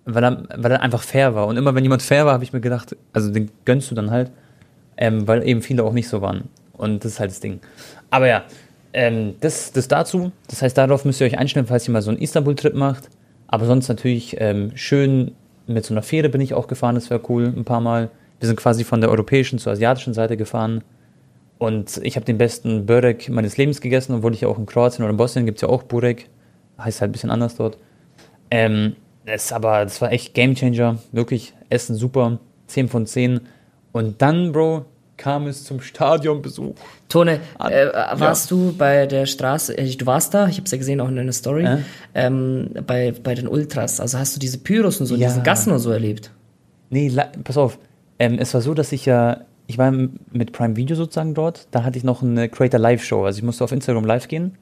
weil er, weil er einfach fair war. Und immer wenn jemand fair war, habe ich mir gedacht, also den gönnst du dann halt, ähm, weil eben viele auch nicht so waren. Und das ist halt das Ding. Aber ja, Ähm, das, das dazu. Das heißt, darauf müsst ihr euch einstellen, falls ihr mal so einen Istanbul-Trip macht. Aber sonst natürlich ähm, schön mit so einer Fähre bin ich auch gefahren, das wäre cool, ein paar Mal. Wir sind quasi von der europäischen zur asiatischen Seite gefahren. Und ich habe den besten Börek meines Lebens gegessen, obwohl ich auch in Kroatien oder in Bosnien gibt es ja auch Burek. Heißt halt ein bisschen anders dort. Ähm, das, aber das war echt Gamechanger. Wirklich, Essen super. 10 von 10. Und dann, Bro, kam es zum Stadionbesuch. Tone, äh, warst ja. du bei der Straße, äh, du warst da, ich habe es ja gesehen auch in deiner Story, äh? ähm, bei, bei den Ultras. Also hast du diese Pyros und so, ja. diesen Gassen und so erlebt? Nee, pass auf. Ähm, es war so, dass ich ja, ich war mit Prime Video sozusagen dort, da hatte ich noch eine Creator Live Show, also ich musste auf Instagram live gehen.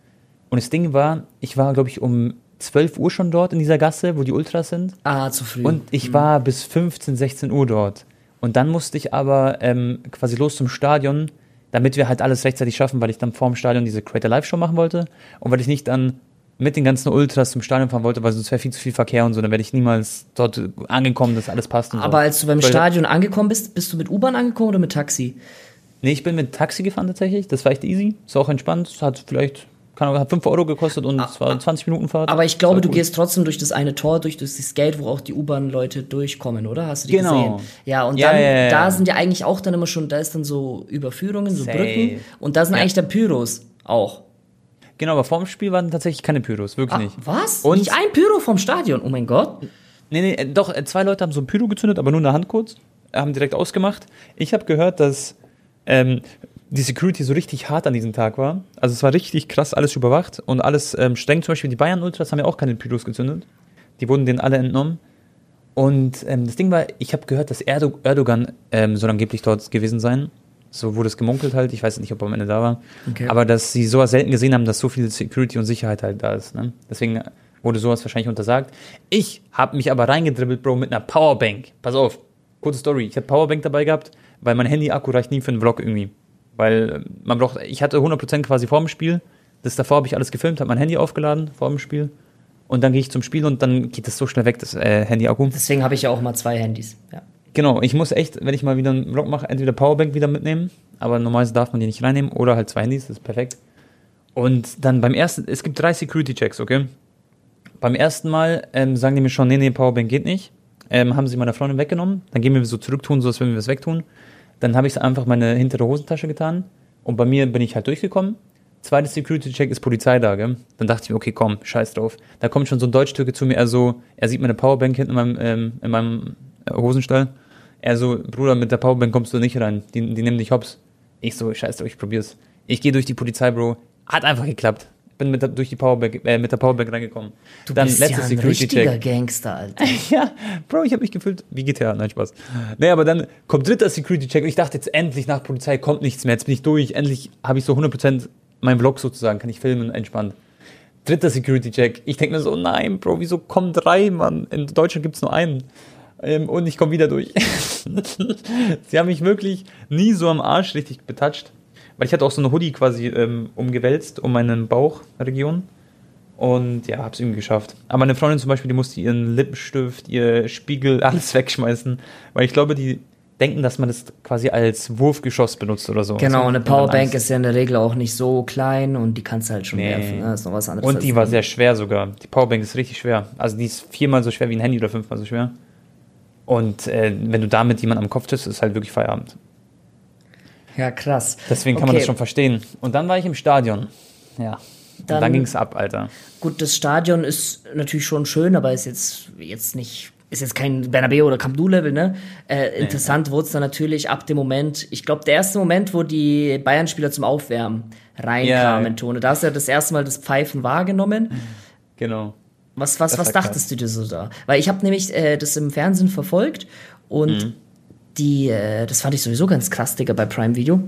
Und das Ding war, ich war, glaube ich, um 12 Uhr schon dort in dieser Gasse, wo die Ultras sind. Ah, zu früh. Und ich mhm. war bis 15, 16 Uhr dort. Und dann musste ich aber ähm, quasi los zum Stadion, damit wir halt alles rechtzeitig schaffen, weil ich dann vorm Stadion diese Creator Live Show machen wollte und weil ich nicht dann mit den ganzen Ultras zum Stadion fahren wollte, weil sonst wäre viel zu viel Verkehr und so, dann werde ich niemals dort angekommen, dass alles passt. aber so. als du beim weil Stadion angekommen bist, bist du mit U-Bahn angekommen oder mit Taxi? Nee, ich bin mit Taxi gefahren tatsächlich. Das war echt easy. Ist auch entspannt. Hat vielleicht hat 5 Euro gekostet und ah, es war 20 Minuten Fahrt. Aber ich glaube, du gehst trotzdem durch das eine Tor, durch das Gate, wo auch die U-Bahn-Leute durchkommen, oder? Hast du die genau. gesehen? Ja, und ja, dann, ja, ja, da sind ja eigentlich auch dann immer schon, da ist dann so Überführungen, so Safe. Brücken. Und da sind eigentlich dann Pyros auch. Genau, aber vorm Spiel waren tatsächlich keine Pyros, wirklich Ach, nicht. Was? Und nicht ein Pyro vom Stadion, oh mein Gott. Nee, nee, äh, doch, äh, zwei Leute haben so ein Pyro gezündet, aber nur in der Hand kurz. Haben direkt ausgemacht. Ich habe gehört, dass ähm, die Security so richtig hart an diesem Tag war. Also es war richtig krass, alles überwacht und alles ähm, streng. Zum Beispiel die Bayern Ultras haben ja auch keine Pyros gezündet. Die wurden denen alle entnommen. Und ähm, das Ding war, ich habe gehört, dass Erdo Erdogan ähm, soll angeblich dort gewesen sein. So wurde es gemunkelt halt. Ich weiß nicht, ob er am Ende da war. Okay. Aber dass sie sowas selten gesehen haben, dass so viel Security und Sicherheit halt da ist. Ne? Deswegen wurde sowas wahrscheinlich untersagt. Ich habe mich aber reingedribbelt, Bro, mit einer Powerbank. Pass auf, kurze Story. Ich habe Powerbank dabei gehabt, weil mein Handy-Akku reicht nie für einen Vlog irgendwie. Weil äh, man braucht, ich hatte 100% quasi vor dem Spiel. Das davor habe ich alles gefilmt, habe mein Handy aufgeladen vor dem Spiel. Und dann gehe ich zum Spiel und dann geht das so schnell weg, das äh, Handy-Akku. Deswegen habe ich ja auch mal zwei Handys. Ja. Genau, ich muss echt, wenn ich mal wieder einen Vlog mache, entweder Powerbank wieder mitnehmen, aber normalerweise darf man die nicht reinnehmen, oder halt zwei Handys, das ist perfekt. Und dann beim ersten, es gibt drei Security-Checks, okay? Beim ersten Mal ähm, sagen die mir schon, nee, nee, Powerbank geht nicht. Ähm, haben sie meiner Freundin weggenommen. Dann gehen wir so zurücktun, so als würden wir was wegtun. Dann habe ich es einfach meine hintere Hosentasche getan und bei mir bin ich halt durchgekommen. Zweites Security-Check ist Polizei da, gell? Dann dachte ich mir, okay, komm, scheiß drauf. Da kommt schon so ein Deutsch-Türke zu mir, er so, er sieht meine Powerbank hinten in meinem, ähm, in meinem äh, Hosenstall. Er so, Bruder, mit der Powerbank kommst du nicht rein, die, die nehmen dich hops. Ich so, scheiß drauf, ich probier's. Ich gehe durch die Polizei, Bro. Hat einfach geklappt bin mit der, durch die Powerbank, äh, mit der Powerbank reingekommen. Du Dann bist letztes ja ein richtiger Check. Gangster, Alter. ja, Bro, ich habe mich gefühlt wie GTA, nein, Spaß. Nee, aber dann kommt dritter Security Check und ich dachte jetzt endlich nach Polizei kommt nichts mehr, jetzt bin ich durch, endlich habe ich so 100% mein Vlog sozusagen, kann ich filmen, entspannt. Dritter Security Check. Ich denke mir so, nein, Bro, wieso kommen drei, Mann? In Deutschland gibt es nur einen. Ähm, und ich komme wieder durch. Sie haben mich wirklich nie so am Arsch richtig betatscht. Weil ich hatte auch so eine Hoodie quasi ähm, umgewälzt um meine Bauchregion. Und ja, hab's irgendwie geschafft. Aber meine Freundin zum Beispiel, die musste ihren Lippenstift, ihr Spiegel, alles wegschmeißen. Weil ich glaube, die denken, dass man das quasi als Wurfgeschoss benutzt oder so. Genau, eine Powerbank ist ja in der Regel auch nicht so klein und die kannst du halt schon nee. werfen. Ne? Das ist noch was anderes. Und die war sehr schwer sogar. Die Powerbank ist richtig schwer. Also die ist viermal so schwer wie ein Handy oder fünfmal so schwer. Und äh, wenn du damit jemanden am Kopf triffst, ist halt wirklich Feierabend. Ja, krass. Deswegen kann okay. man das schon verstehen. Und dann war ich im Stadion. Ja. Dann, dann ging es ab, Alter. Gut, das Stadion ist natürlich schon schön, aber ist jetzt, jetzt nicht, ist jetzt kein Bernabeu oder Camp Nou-Level, ne? Äh, interessant wurde es dann natürlich ab dem Moment, ich glaube, der erste Moment, wo die Bayern-Spieler zum Aufwärmen reinkamen, ja. Tone. Da hast du ja das erste Mal das Pfeifen wahrgenommen. Genau. Was, was, was dachtest krass. du dir so da? Weil ich habe nämlich äh, das im Fernsehen verfolgt und mhm die, äh, das fand ich sowieso ganz krass, Digga, bei Prime Video.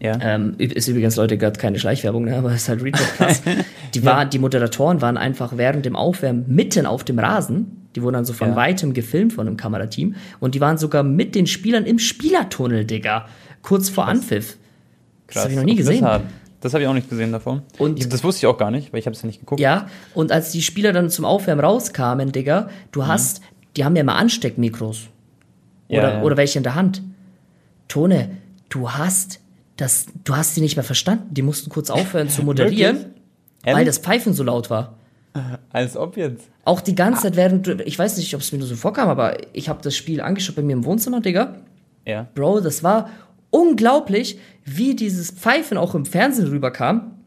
Ja. Ähm, ist übrigens, Leute, gerade keine Schleichwerbung, ne? aber ist halt Retail krass. die, war, ja. die Moderatoren waren einfach während dem Aufwärmen mitten auf dem Rasen. Die wurden dann so von ja. weitem gefilmt von einem Kamerateam. Und die waren sogar mit den Spielern im Spielertunnel, Digga. Kurz vor krass. Anpfiff. Krass. Das habe ich noch nie gesehen. Das, das habe ich auch nicht gesehen davon. Und ich, das wusste ich auch gar nicht, weil ich habe es ja nicht geguckt. Ja, und als die Spieler dann zum Aufwärmen rauskamen, Digga, du mhm. hast, die haben ja immer Ansteckmikros oder, ja, ja. oder welche in der Hand. Tone, du hast das, du hast die nicht mehr verstanden. Die mussten kurz aufhören zu moderieren, weil das Pfeifen so laut war. Als ob jetzt. Auch die ganze Zeit während, ich weiß nicht, ob es mir nur so vorkam, aber ich habe das Spiel angeschaut bei mir im Wohnzimmer, Digga. Ja. Bro, das war unglaublich, wie dieses Pfeifen auch im Fernsehen rüberkam.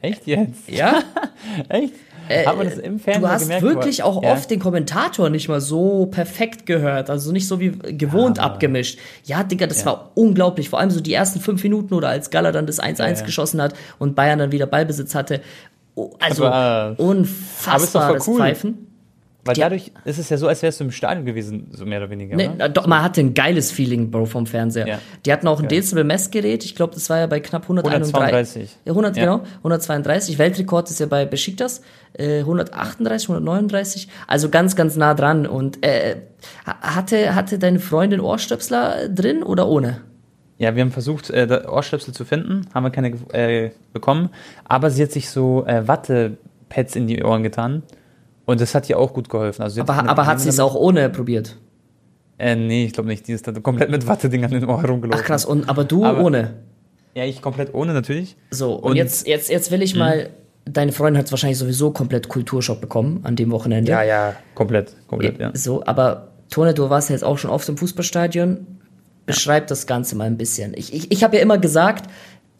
Echt jetzt? Ja. Echt? Äh, Hat man das im Fernsehen Du hast gemerkt, wirklich auch ja. oft den Kommentator nicht mal so perfekt gehört, also nicht so wie gewohnt Ja. abgemischt. Ja, Digga, das Ja. war unglaublich. Vor allem so die ersten fünf Minuten oder als Gala dann das 1-1 Ja, ja. geschossen hat und Bayern dann wieder Ballbesitz hatte. Oh, Also Aber, äh, aber cool. Pfeifen. Weil Die- dadurch ist es ja so, als wärst du im Stadion gewesen, so mehr oder weniger. Nee, doch, man hatte ein geiles Feeling, Bro, vom Fernseher. Ja. Die hatten auch ein. Dezibel-Messgerät. Ich glaube, das war ja bei knapp 131. 132. Ja, 100, Ja. genau. 132. Weltrekord ist ja bei Besiktas. Äh, 138, 139. Also ganz, ganz nah dran. Und äh, hatte, hatte deine Freundin Ohrstöpsler drin oder ohne? Ja, wir haben versucht, äh, Ohrstöpsel zu finden, haben wir keine äh, bekommen, aber sie hat sich so äh, Wattepads in die Ohren getan und das hat ihr auch gut geholfen. Also Aber, aber hat sie es auch ohne probiert? Äh, nee, ich glaube nicht. Die ist dann komplett mit Watteding an den Ohren rumgelaufen. Ach krass, und, aber du Aber- ohne? Ja, ich komplett ohne natürlich. So, und, Und- jetzt, jetzt, jetzt will ich mal, deine Freundin hat wahrscheinlich sowieso komplett Kulturschock bekommen an dem Wochenende. Ja, ja, komplett, komplett, ja. So, aber Tone, du warst ja jetzt auch schon oft im Fußballstadion. Beschreib das Ganze mal ein bisschen. Ich, ich, ich habe ja immer gesagt,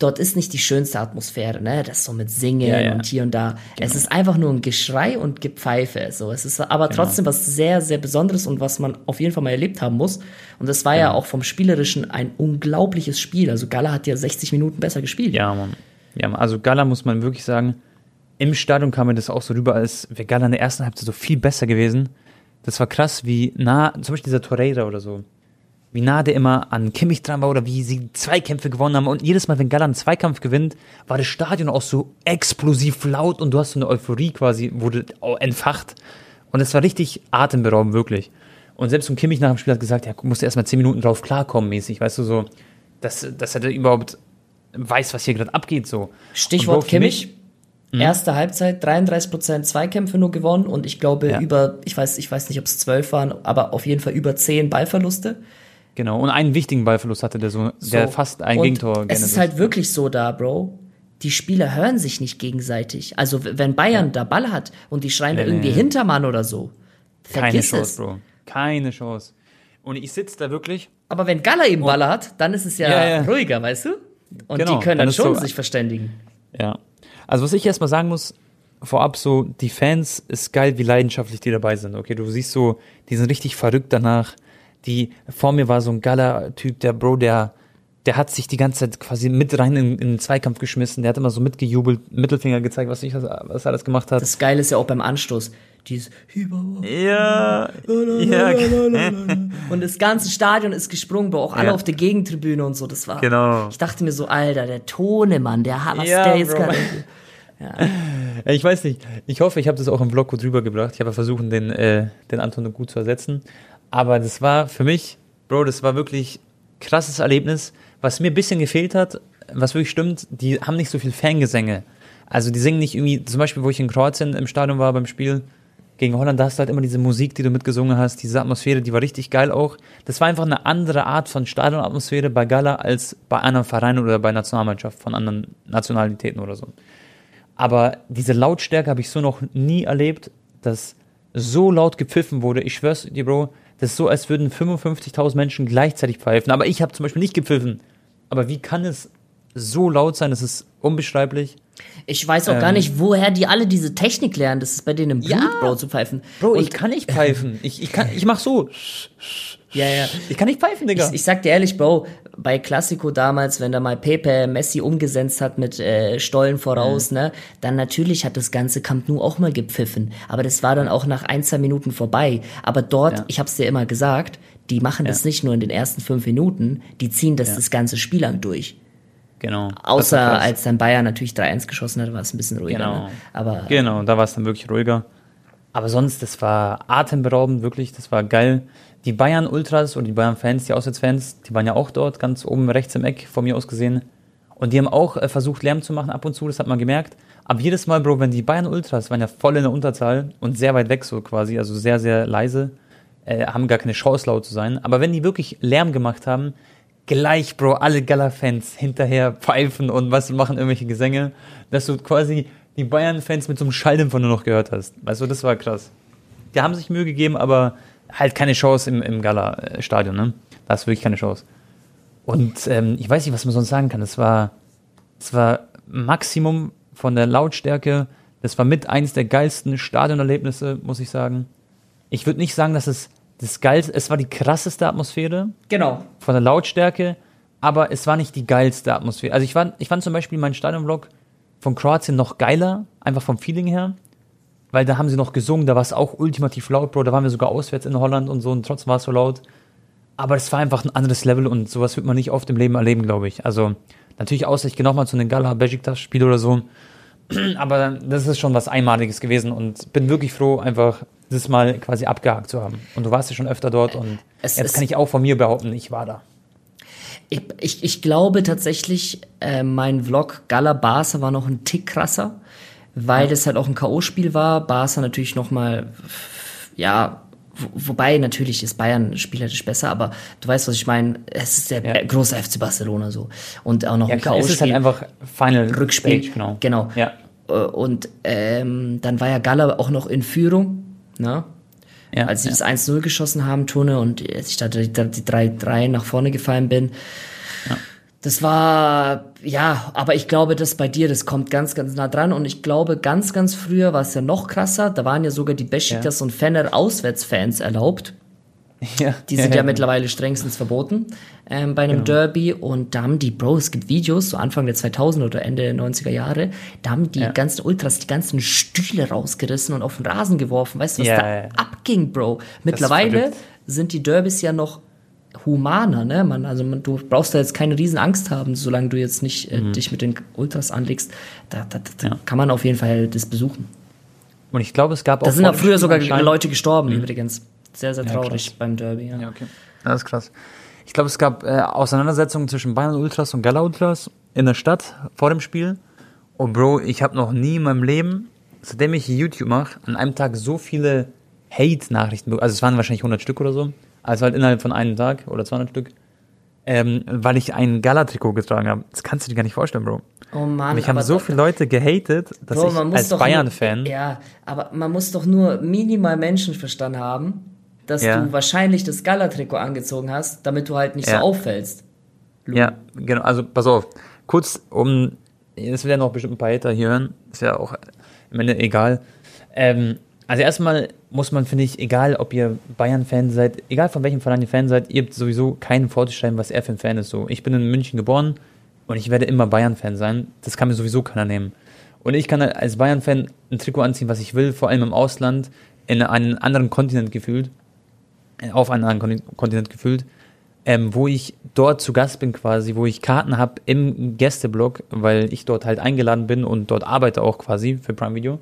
dort ist nicht die schönste Atmosphäre, ne? Das so mit Singen Ja, ja. und hier und da. Es ist einfach nur ein Geschrei und Gepfeife. So, es ist aber Genau. trotzdem was sehr, sehr Besonderes und was man auf jeden Fall mal erlebt haben muss. Und das war Genau. ja auch vom Spielerischen ein unglaubliches Spiel. Also Gala hat ja 60 Minuten besser gespielt. Ja, Mann. Ja, Mann. also Gala muss man wirklich sagen, im Stadion kam mir das auch so rüber, als wäre Gala in der ersten Halbzeit so viel besser gewesen. Das war krass, wie nah, zum Beispiel dieser Torreira oder so, wie nah der immer an Kimmich dran war oder wie sie Zweikämpfe gewonnen haben. Und jedes Mal, wenn Gala einen Zweikampf gewinnt, war das Stadion auch so explosiv laut und du hast so eine Euphorie quasi, wurde entfacht. Und es war richtig atemberaubend, wirklich. Und selbst um Kimmich nach dem Spiel hat gesagt, ja, musste erst mal zehn Minuten drauf klarkommen, mäßig, weißt du, so, dass, dass er überhaupt weiß, was hier gerade abgeht, so. Stichwort Kimmich. mich- Erste Halbzeit 33% Zweikämpfe nur gewonnen und ich glaube Ja. über, ich weiß, ich weiß nicht, ob es 12 waren, aber auf jeden Fall über 10 Ballverluste. Genau, und einen wichtigen Ballverlust hatte der so, der So. fast ein Und Gegentor Es ist halt wirklich so da, Bro. Die Spieler hören sich nicht gegenseitig. Also wenn Bayern da Ball hat und die schreien da Nee, irgendwie nee. Hintermann oder so, Keine Chance, es. Bro. Keine Chance. Und ich sitze da wirklich, Aber wenn Gala eben Ball hat, dann ist es ja, Ja, ja. ruhiger, weißt du? Und Genau, die können dann dann schon so- sich verständigen. ja. Also was ich erstmal sagen muss, vorab so, die Fans ist geil, wie leidenschaftlich die dabei sind. Okay, du siehst so, die sind richtig verrückt danach. Die, vor mir war so ein Gala-Typ, der Bro, der, der hat sich die ganze Zeit quasi mit rein in, in den Zweikampf geschmissen. Der hat immer so mitgejubelt, Mittelfinger gezeigt, was ich, was er alles gemacht hat. Das Geile ist ja auch beim Anstoß. Dieses ja, ja, Und das ganze Stadion ist gesprungen, Bro. Auch alle Ja. auf der Gegentribüne und so. Das war. Genau. Ich dachte mir so, Alter, der Tonemann, der hat was Ja, der jetzt Bro. gerade. Ich weiß nicht. Ich hoffe, ich habe das auch im Vlog gut rübergebracht. Ich habe versucht, den, äh, den Anton gut zu ersetzen. Aber das war für mich, Bro, das war wirklich krasses Erlebnis. Was mir ein bisschen gefehlt hat, was wirklich stimmt, die haben nicht so viel Fangesänge. Also die singen nicht irgendwie, zum Beispiel, wo ich in Kroatien im Stadion war beim Spiel gegen Holland, da hast du halt immer diese Musik, die du mitgesungen hast, diese Atmosphäre, die war richtig geil auch. Das war einfach eine andere Art von Stadionatmosphäre bei Gala als bei anderen Vereinen oder bei Nationalmannschaft von anderen Nationalitäten oder so. Aber diese Lautstärke habe ich so noch nie erlebt, dass so laut gepfiffen wurde. Ich schwör's dir, Bro, das ist so, als würden 55.000 Menschen gleichzeitig pfeifen. Aber ich habe zum Beispiel nicht gepfiffen. Aber wie kann es so laut sein? Das ist unbeschreiblich. Ich weiß auch gar nicht, woher die alle diese Technik lernen. Das ist bei denen im Blut, Ja. Bro, zu pfeifen. Bro, Und ich kann nicht pfeifen. Ich, ich, kann, ich mach so. Ja, ja. Ich kann nicht pfeifen, Digga. Ich, ich sag dir ehrlich, Bro, bei Classico damals, wenn da mal Pepe Messi umgesetzt hat mit äh, Stollen voraus, ne, dann natürlich hat das ganze Camp Nou auch mal gepfiffen. Aber das war dann auch nach ein, zwei Minuten vorbei. Aber dort, Ja. ich hab's dir immer gesagt, die machen das nicht nur in den ersten fünf Minuten, die ziehen das das ganze Spiel lang durch. genau. Außer als dann Bayern natürlich 3-1 geschossen hat, war es ein bisschen ruhiger. Genau. Ne? Aber Genau, da war es dann wirklich ruhiger. Aber sonst, das war atemberaubend, wirklich, das war geil. Die Bayern-Ultras und die Bayern-Fans, die Auswärtsfans, die waren ja auch dort, ganz oben rechts im Eck, von mir aus gesehen. Und die haben auch äh, versucht, Lärm zu machen ab und zu, das hat man gemerkt. Aber jedes Mal, Bro, wenn die Bayern-Ultras waren ja voll in der Unterzahl und sehr weit weg so quasi, also sehr, sehr leise, äh, haben gar keine Chance laut zu sein. Aber wenn die wirklich Lärm gemacht haben, gleich, Bro, alle Gala-Fans hinterher pfeifen und was machen irgendwelche Gesänge, dass du quasi die Bayern-Fans mit so einem Schalldämpfer nur noch gehört hast. Weißt du, das war krass. Die haben sich Mühe gegeben, aber halt keine Chance im, im Gala-Stadion, ne? Da ist wirklich keine Chance. Und ähm, ich weiß nicht, was man sonst sagen kann. Es war, es war Maximum von der Lautstärke. Das war mit eins der geilsten Stadionerlebnisse, muss ich sagen. Ich würde nicht sagen, dass es das geilste, es war die krasseste Atmosphäre. Genau. Von der Lautstärke, aber es war nicht die geilste Atmosphäre. Also ich fand, ich fand zum Beispiel meinen Stadionvlog von Kroatien noch geiler, einfach vom Feeling her. Weil da haben sie noch gesungen, da war es auch ultimativ laut, Bro. Da waren wir sogar auswärts in Holland und so und trotzdem war es so laut. Aber es war einfach ein anderes Level und sowas wird man nicht oft im Leben erleben, glaube ich. Also natürlich außer ich gehe nochmal zu einem Gala Besiktas-Spiel oder so. Aber das ist schon was Einmaliges gewesen und bin wirklich froh, einfach das mal quasi abgehakt zu haben. Und du warst ja schon öfter dort und es, jetzt kann ich auch von mir behaupten, ich war da. Ich, ich, ich glaube tatsächlich, äh, mein Vlog Gala Barca war noch ein Tick krasser, weil das halt auch ein K.O.-Spiel war. Barca natürlich nochmal, ja, wobei natürlich ist Bayern spielerisch besser, aber du weißt, was ich meine. Es ist der ja. große FC Barcelona so. Und auch noch ja, ein K.O.-Spiel. Es ist halt einfach Final Rückspiel. Stage, genau. genau. Ja. Äh, und ähm, dann war ja Gala auch noch in Führung ne? Ja, Als sie ja. das 1-0 geschossen haben, Tone, und ich da die 3-3 nach vorne gefallen bin. Ja. Das war, ja, aber ich glaube, dass bei dir, das kommt ganz, ganz nah dran. Und ich glaube, ganz, ganz früher war es ja noch krasser. Da waren ja sogar die Besiktas ja. und Fenner Auswärtsfans erlaubt. Ja, die sind ja, ja mittlerweile strengstens verboten ähm, bei einem genau. Derby. Und da haben die, Bro, es gibt Videos, so Anfang der 2000er oder Ende der 90er Jahre, da haben die ja. ganzen Ultras die ganzen Stühle rausgerissen und auf den Rasen geworfen. Weißt du, was da abging, Bro? Mittlerweile sind die Derbys ja noch humaner, ne? Man, also man, du brauchst da jetzt keine riesen Angst haben, solange du jetzt nicht äh, mhm. dich mit den Ultras anlegst. Da, da, da kann man auf jeden Fall das besuchen. Und ich glaube, es gab auch. Da sind auch früher sogar Leute gestorben, mhm. übrigens. Sehr, sehr traurig ja, beim Derby. Ja. ja, okay. Das ist krass. Ich glaube, es gab äh, Auseinandersetzungen zwischen Bayern Ultras und Gala Ultras in der Stadt vor dem Spiel. Und Bro, ich habe noch nie in meinem Leben, seitdem ich YouTube mache, an einem Tag so viele Hate-Nachrichten bekommen. Also es waren wahrscheinlich 100 Stück oder so. Also halt innerhalb von einem Tag oder 200 Stück. Ähm, weil ich ein Gala-Trikot getragen habe. Das kannst du dir gar nicht vorstellen, Bro. Oh Mann. Mich haben so viele Leute gehatet, dass Bro, ich als Bayern-Fan. Ja, aber man muss doch nur minimal Menschenverstand haben, dass ja. du wahrscheinlich das Gala-Trikot angezogen hast, damit du halt nicht ja. so auffällst. Lu. Ja, genau. Also pass auf. Kurz, um, das will ja noch bestimmt ein paar Hater hier hören, ist ja auch am Ende egal. Ähm, also erstmal muss man, finde ich, egal ob ihr Bayern-Fan seid, egal von welchem Verein ihr Fan seid, ihr habt sowieso keinen vorzustellen, was er für ein Fan ist. So, ich bin in München geboren und ich werde immer Bayern-Fan sein. Das kann mir sowieso keiner nehmen. Und ich kann als Bayern-Fan ein Trikot anziehen, was ich will, vor allem im Ausland, in einen anderen Kontinent gefühlt auf einen anderen Kontinent gefühlt, ähm, wo ich dort zu Gast bin quasi, wo ich Karten habe im Gästeblog, weil ich dort halt eingeladen bin und dort arbeite auch quasi für Prime Video.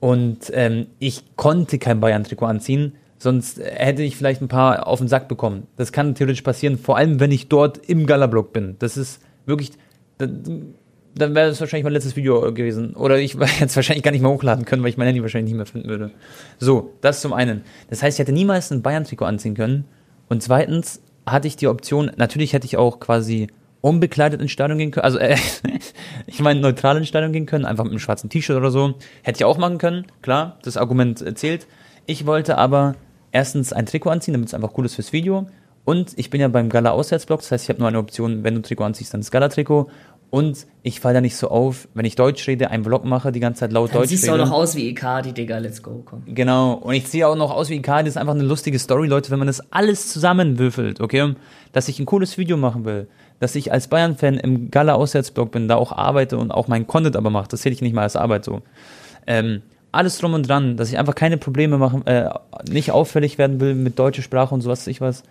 Und ähm, ich konnte kein Bayern-Trikot anziehen, sonst hätte ich vielleicht ein paar auf den Sack bekommen. Das kann theoretisch passieren, vor allem wenn ich dort im Gala-Blog bin. Das ist wirklich, dann wäre das wahrscheinlich mein letztes Video gewesen. Oder ich hätte es wahrscheinlich gar nicht mehr hochladen können, weil ich mein Handy wahrscheinlich nicht mehr finden würde. So, das zum einen. Das heißt, ich hätte niemals ein Bayern-Trikot anziehen können. Und zweitens hatte ich die Option, natürlich hätte ich auch quasi unbekleidet ins Stadion gehen können. Also, äh, ich meine, neutral ins Stadion gehen können, einfach mit einem schwarzen T-Shirt oder so. Hätte ich auch machen können, klar, das Argument zählt. Ich wollte aber erstens ein Trikot anziehen, damit es einfach cool ist fürs Video. Und ich bin ja beim Gala Auswärtsblock, das heißt, ich habe nur eine Option, wenn du Trikot anziehst, dann das Gala-Trikot. Und ich falle da nicht so auf, wenn ich Deutsch rede, einen Vlog mache, die ganze Zeit laut Dann Deutsch siehst rede. siehst du auch noch aus wie Icardi, Digga, let's go, komm. Genau, und ich sehe auch noch aus wie Icardi, das ist einfach eine lustige Story, Leute, wenn man das alles zusammenwürfelt, okay? Dass ich ein cooles Video machen will, dass ich als Bayern-Fan im Gala-Auswärtsblog bin, da auch arbeite und auch meinen Content aber mache, das sehe ich nicht mal als Arbeit so. Ähm, alles drum und dran, dass ich einfach keine Probleme machen, äh, nicht auffällig werden will mit deutscher Sprache und sowas, ich was,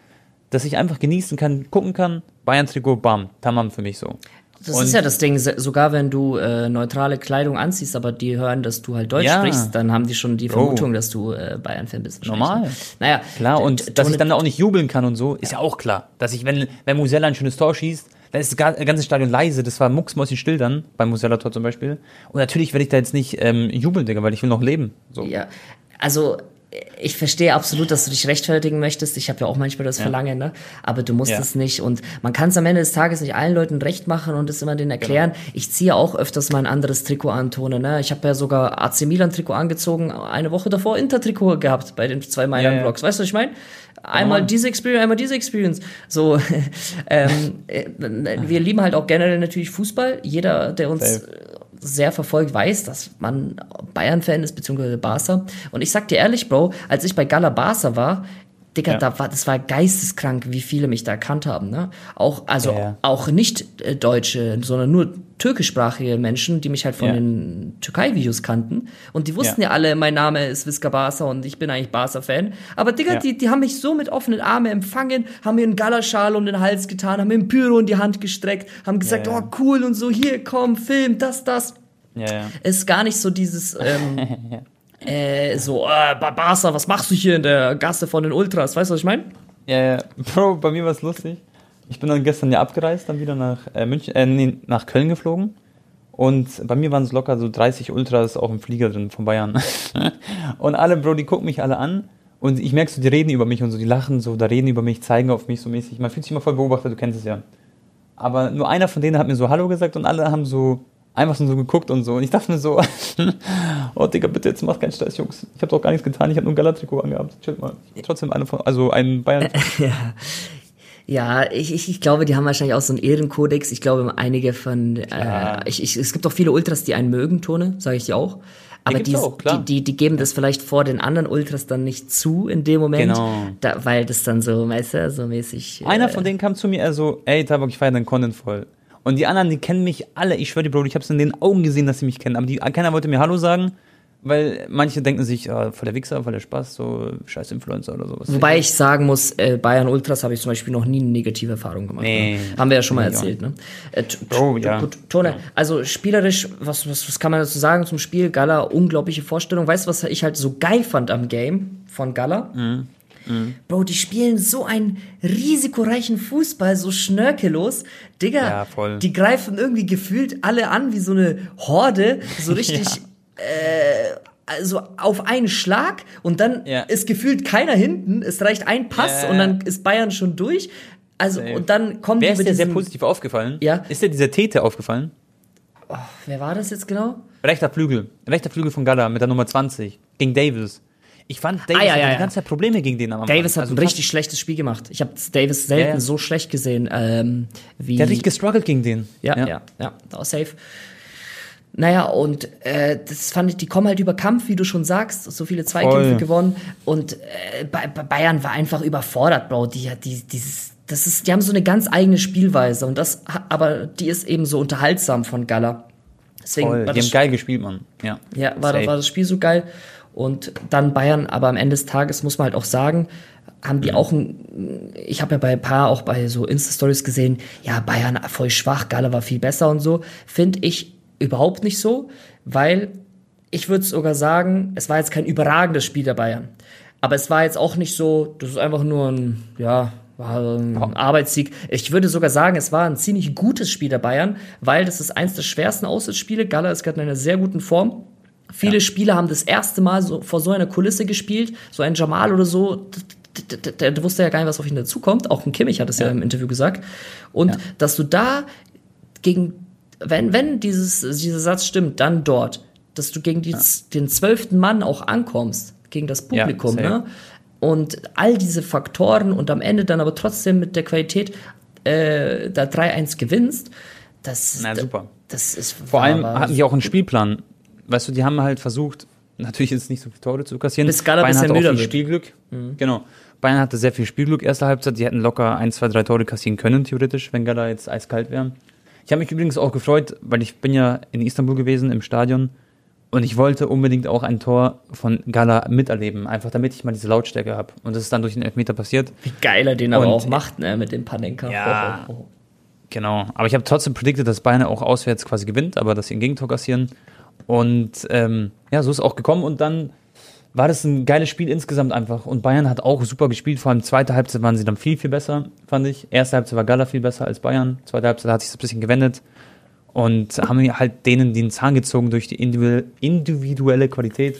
dass ich einfach genießen kann, gucken kann, Bayern-Trikot, bam, tamam für mich so. Das und ist ja das Ding, sogar wenn du äh, neutrale Kleidung anziehst, aber die hören, dass du halt Deutsch ja. sprichst, dann haben die schon die Vermutung, oh. dass du äh, Bayern-Fan bist. Normal. Ne? Naja. Klar, und dass ich dann auch nicht jubeln kann und so, ist ja, auch klar. Dass ich, wenn, wenn Musella ein schönes Tor schießt, dann ist das ganze Stadion leise. Das war mucksmäuschen dann, beim Musella-Tor zum Beispiel. Und natürlich werde ich da jetzt nicht ähm, jubeln, Digga, weil ich will noch leben. So. Ja, also ich verstehe absolut, dass du dich rechtfertigen möchtest. Ich habe ja auch manchmal das ja. Verlangen, ne? Aber du musst ja. es nicht. Und man kann es am Ende des Tages nicht allen Leuten recht machen und es immer denen erklären. Genau. Ich ziehe auch öfters mal ein anderes Trikot an, Tone, ne? Ich habe ja sogar AC Milan Trikot angezogen, eine Woche davor Inter-Trikot gehabt bei den zwei Mailand-Vlogs. Ja, weißt du, was ich meine? Einmal diese Experience, einmal diese Experience. So, ähm, äh, wir lieben halt auch generell natürlich Fußball. Jeder, der uns Safe sehr verfolgt, weiß, dass man Bayern-Fan ist, beziehungsweise Barca. Und ich sag dir ehrlich, Bro, als ich bei Gala Barca war, Digga, ja. da war, das war geisteskrank, wie viele mich da erkannt haben, ne? Auch, also, ja, ja. auch nicht äh, Deutsche, sondern nur türkischsprachige Menschen, die mich halt von den Türkei-Videos kannten. Und die wussten ja. alle, mein Name ist Visca Barca und ich bin eigentlich Barca-Fan. Aber Digga, die, die haben mich so mit offenen Armen empfangen, haben mir einen Galaschal um den Hals getan, haben mir ein Pyro in die Hand gestreckt, haben gesagt, oh cool und so, hier, komm, Film, das, das. Ja, ja. Ist gar nicht so dieses, ähm, äh, so, äh, Barca, was machst du hier in der Gasse von den Ultras? Weißt du, was ich meine? Ja, ja. Bro, bei mir war es lustig. Ich bin dann gestern ja abgereist, dann wieder nach äh, München, äh, nee, nach Köln geflogen. Und bei mir waren es locker so 30 Ultras auch im Flieger drin von Bayern. und alle, Bro, die gucken mich alle an. Und ich merke so, die reden über mich und so, die lachen so, da reden über mich, zeigen auf mich so mäßig. Man fühlt sich immer voll beobachtet, du kennst es ja. Aber nur einer von denen hat mir so Hallo gesagt und alle haben so einfach so geguckt und so. Und ich dachte mir so, oh Digga, bitte jetzt mach keinen Stress, Jungs. Ich habe doch gar nichts getan, ich habe nur ein Galatrikot angehabt. Chill mal. Trotzdem eine von, also ein Bayern. ja. Ja, ich, ich, ich glaube, die haben wahrscheinlich auch so einen Ehrenkodex. Ich glaube, einige von, äh, ich, ich, es gibt auch viele Ultras, die einen mögen, Tone, sage ich dir auch. Aber die, auch, die, die, die, geben das vielleicht vor den anderen Ultras dann nicht zu in dem Moment, genau. da, weil das dann so, weißt du, so mäßig. Einer äh, von denen kam zu mir, er so, ey, Tabak, ich feiere deinen Content voll. Und die anderen, die kennen mich alle. Ich schwöre dir, Bro, ich habe es in den Augen gesehen, dass sie mich kennen. Aber die, keiner wollte mir Hallo sagen, weil manche denken sich, oh, voll der Wichser, voll der Spaß, so scheiß Influencer oder sowas. Wobei ich sagen muss, äh, Bayern Ultras habe ich zum Beispiel noch nie eine negative Erfahrung gemacht. Nee, ne? Haben wir ja schon mal erzählt. Ne? Äh, Bro, ja. Tone, also spielerisch, was, was, was kann man dazu sagen zum Spiel? Gala, unglaubliche Vorstellung. Weißt du, was ich halt so geil fand am Game von Gala? Mhm. Mhm. Bro, die spielen so einen risikoreichen Fußball, so schnörkellos. Digga, ja, voll. die greifen irgendwie gefühlt alle an wie so eine Horde, so richtig, ja. äh, also auf einen Schlag und dann ja. ist gefühlt keiner hinten. Es reicht ein Pass und dann ist Bayern schon durch. Also, Safe. und dann kommt Wer ist dir sehr positiv aufgefallen? Ja. Ist dir dieser Tete aufgefallen? Oh, wer war das jetzt genau? Rechter Flügel. Rechter Flügel von Gala mit der Nummer 20. Gegen Davis. Ich fand Davis ah, ja, ja, die ganze Zeit Probleme gegen den am Anfang. Davis hat also ein richtig schlechtes Spiel gemacht. Ich habe Davis selten ja, so schlecht gesehen. Ähm, wie Der hat richtig gestruggelt gegen den. Ja, ja, ja, ja da war safe. Naja, und äh, das fand ich, die kommen halt über Kampf, wie du schon sagst, so viele Zweikämpfe Voll. gewonnen. Und äh, Bayern war einfach überfordert, Bro. Die, die, dieses, das ist, die haben so eine ganz eigene Spielweise und das, aber die ist eben so unterhaltsam von Gala. Deswegen Voll, die haben geil gespielt, Mann. Ja, ja war, war das Spiel so geil. Und dann Bayern, aber am Ende des Tages muss man halt auch sagen, haben die auch ein, ich habe ja bei ein paar auch bei so Insta-Stories gesehen, ja, Bayern voll schwach, Galle war viel besser und so. Finde ich überhaupt nicht so, weil ich würde sogar sagen, es war jetzt kein überragendes Spiel der Bayern. Aber es war jetzt auch nicht so, das ist einfach nur ein, ja, war ein Arbeitssieg. Ich würde sogar sagen, es war ein ziemlich gutes Spiel der Bayern, weil das ist eins der schwersten Auswärtsspiele. Gala ist gerade in einer sehr guten Form. Viele ja. Spieler haben das erste Mal so, vor so einer Kulisse gespielt, so ein Jamal oder so, der, wusste ja gar nicht, was auf ihn dazukommt. Auch ein Kimmich hat es ja. ja. im Interview gesagt. Und ja. dass du da gegen, wenn, wenn dieses, dieser Satz stimmt, dann dort, dass du gegen die, den zwölften Mann auch ankommst, gegen das Publikum, ne? Und all diese Faktoren und am Ende dann aber trotzdem mit der Qualität äh, da 3-1 gewinnst, das, Na, super. das ist Vor allem hatten die auch einen Spielplan weißt du, die haben halt versucht, natürlich ist es nicht so viele Tore zu kassieren. Bis Bayern hatte auch viel Spielglück. Mhm. Genau. Bayern hatte sehr viel Spielglück erste Halbzeit. Die hätten locker ein, zwei, drei Tore kassieren können, theoretisch, wenn Gala jetzt eiskalt wäre. Ich habe mich übrigens auch gefreut, weil ich bin ja in Istanbul gewesen, im Stadion. Und ich wollte unbedingt auch ein Tor von Gala miterleben, einfach damit ich mal diese Lautstärke habe. Und das ist dann durch den Elfmeter passiert. Wie geil er den aber auch macht, ne, mit dem Panenka. Ja, oh, oh, oh. Genau. Aber ich habe trotzdem prediktet, dass Bayern auch auswärts quasi gewinnt, aber dass sie ein Gegentor kassieren. Und ähm, ja, so ist es auch gekommen. Und dann war das ein geiles Spiel insgesamt einfach. Und Bayern hat auch super gespielt. Vor allem zweite Halbzeit waren sie dann viel, viel besser, fand ich. Erste Halbzeit war Gala viel besser als Bayern. Zweite Halbzeit hat sich das ein bisschen gewendet. Und haben halt denen den Zahn gezogen durch die individuelle Qualität.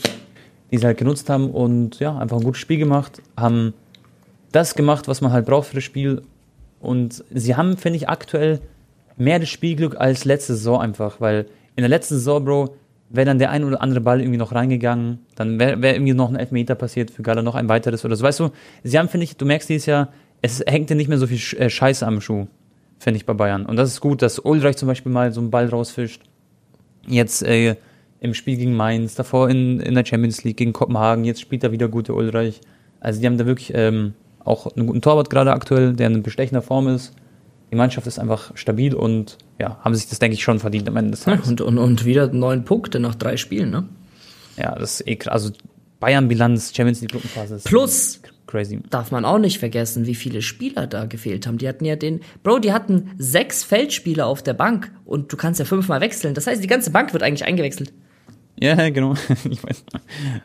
die sie halt genutzt haben und ja, einfach ein gutes Spiel gemacht, haben das gemacht, was man halt braucht für das Spiel. Und sie haben, finde ich, aktuell mehr das Spielglück als letzte Saison einfach, weil in der letzten Saison, Bro, wäre dann der ein oder andere Ball irgendwie noch reingegangen, dann wäre wär irgendwie noch ein Elfmeter passiert für Gala, noch ein weiteres oder so. Weißt du, sie haben, finde ich, du merkst dieses Jahr, es hängt dir nicht mehr so viel äh, Scheiße am Schuh, finde ich bei Bayern. Und das ist gut, dass Ulreich zum Beispiel mal so einen Ball rausfischt. Jetzt äh, im Spiel gegen Mainz, davor in, in der Champions League gegen Kopenhagen, jetzt spielt er wieder gute Ulreich. Also die haben da wirklich ähm, auch einen guten Torwart gerade aktuell, der in bestechender Form ist. Die Mannschaft ist einfach stabil und ja, haben sich das, denke ich, schon verdient am Ende des Tages. und, und, und wieder neun Punkte nach drei Spielen, ne? Ja, das ist eh krass. Also Bayern-Bilanz, Champions League Gruppenphase. Plus, crazy. Darf man auch nicht vergessen, wie viele Spieler da gefehlt haben. Die hatten ja den, Bro, die hatten sechs Feldspieler auf der Bank und du kannst ja fünfmal wechseln. Das heißt, die ganze Bank wird eigentlich eingewechselt. Ja, genau. ich weiß.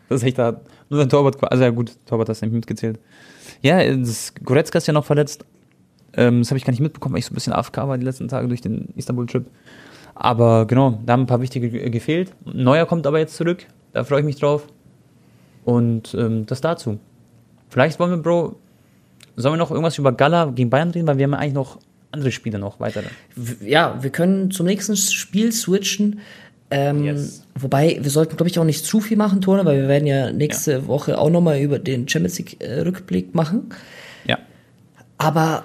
Das ist echt da. Nur sein Torwart, also ja gut, Torwart hast du nicht mitgezählt. Ja, das Goretzka ist ja noch verletzt. Ähm, das habe ich gar nicht mitbekommen, weil ich so ein bisschen AFK war die letzten Tage durch den Istanbul-Trip. Aber genau, da haben ein paar wichtige gefehlt. Neuer kommt aber jetzt zurück. Da freue ich mich drauf. Und ähm, das dazu. Vielleicht wollen wir, Bro, sollen wir noch irgendwas über Gala gegen Bayern reden, weil wir haben ja eigentlich noch andere Spiele noch weitere. Ja, wir können zum nächsten Spiel switchen. Ähm, yes. Wobei, wir sollten, glaube ich, auch nicht zu viel machen, Tone, weil wir werden ja nächste ja. Woche auch nochmal über den Champions League-Rückblick äh, machen. Ja. Aber,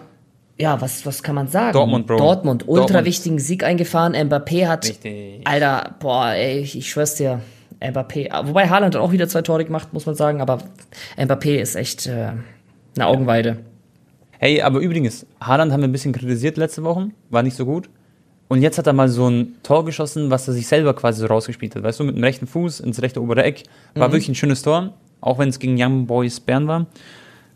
ja, was, was kann man sagen? Dortmund, Bro. Dortmund, ultra Dortmund. wichtigen Sieg eingefahren. Mbappé hat, Richtig. Alter, boah, ey, ich, ich schwör's dir, Mbappé, wobei Haaland hat auch wieder zwei Tore gemacht, muss man sagen, aber Mbappé ist echt äh, eine Augenweide. Hey, aber übrigens, Haaland haben wir ein bisschen kritisiert letzte Woche, war nicht so gut. Und jetzt hat er mal so ein Tor geschossen, was er sich selber quasi so rausgespielt hat. Weißt du, mit dem rechten Fuß ins rechte obere Eck. War mhm. wirklich ein schönes Tor, auch wenn es gegen Young Boys Bern war.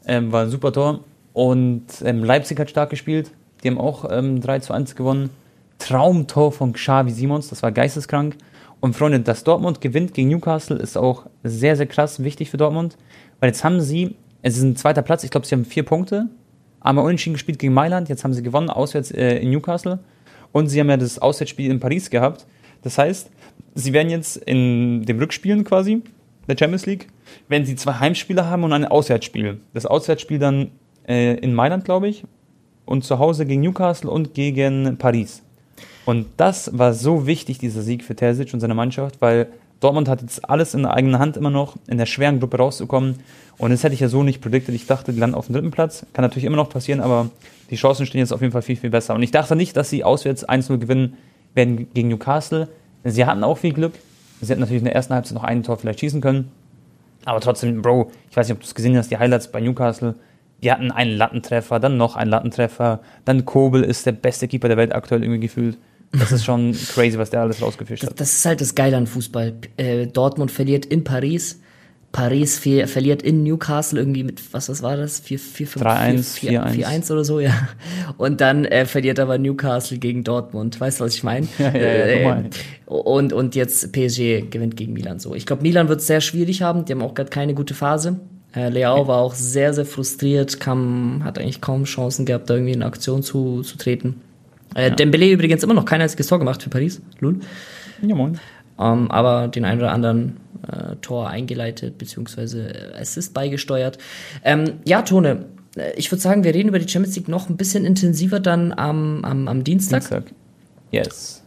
Ähm, war ein super Tor. Und ähm, Leipzig hat stark gespielt. Die haben auch ähm, 3 zu 1 gewonnen. Traumtor von Xavi Simons, das war geisteskrank. Und Freunde, dass Dortmund gewinnt gegen Newcastle ist auch sehr, sehr krass wichtig für Dortmund. Weil jetzt haben sie, es ist ein zweiter Platz, ich glaube, sie haben vier Punkte. Einmal unentschieden gespielt gegen Mailand, jetzt haben sie gewonnen, auswärts äh, in Newcastle. Und sie haben ja das Auswärtsspiel in Paris gehabt. Das heißt, sie werden jetzt in dem Rückspielen quasi der Champions League, wenn sie zwei Heimspiele haben und ein Auswärtsspiel. Das Auswärtsspiel dann äh, in Mailand, glaube ich, und zu Hause gegen Newcastle und gegen Paris. Und das war so wichtig, dieser Sieg für Terzic und seine Mannschaft, weil Dortmund hat jetzt alles in der eigenen Hand immer noch, in der schweren Gruppe rauszukommen. Und das hätte ich ja so nicht prediktet. Ich dachte, die landen auf dem dritten Platz. Kann natürlich immer noch passieren, aber die Chancen stehen jetzt auf jeden Fall viel, viel besser. Und ich dachte nicht, dass sie auswärts 1-0 gewinnen werden gegen Newcastle. Sie hatten auch viel Glück. Sie hätten natürlich in der ersten Halbzeit noch ein Tor vielleicht schießen können. Aber trotzdem, Bro, ich weiß nicht, ob du es gesehen hast, die Highlights bei Newcastle. Die hatten einen Lattentreffer, dann noch einen Lattentreffer. Dann Kobel ist der beste Keeper der Welt aktuell irgendwie gefühlt. Das ist schon crazy, was der alles rausgefischt hat. Das ist halt das Geile an Fußball. Äh, Dortmund verliert in Paris. Paris verliert in Newcastle irgendwie mit, was, was war das? 4, 4, 5, 4-1 oder so, ja. Und dann äh, verliert aber Newcastle gegen Dortmund. Weißt du, was ich meine? Ja, ja, ja, äh, und, und jetzt PSG gewinnt gegen Milan so. Ich glaube, Milan wird es sehr schwierig haben. Die haben auch gerade keine gute Phase. Äh, Leao war auch sehr, sehr frustriert, kam, hat eigentlich kaum Chancen gehabt, da irgendwie in Aktion zu, zu treten. Äh, ja. Dembele übrigens immer noch kein einziges Tor gemacht für Paris. Lul. Ja, moin. Ähm, aber den einen oder anderen äh, Tor eingeleitet, beziehungsweise Assist beigesteuert. Ähm, ja, Tone, äh, ich würde sagen, wir reden über die Champions League noch ein bisschen intensiver dann am, am, am Dienstag. Dienstag. Yes.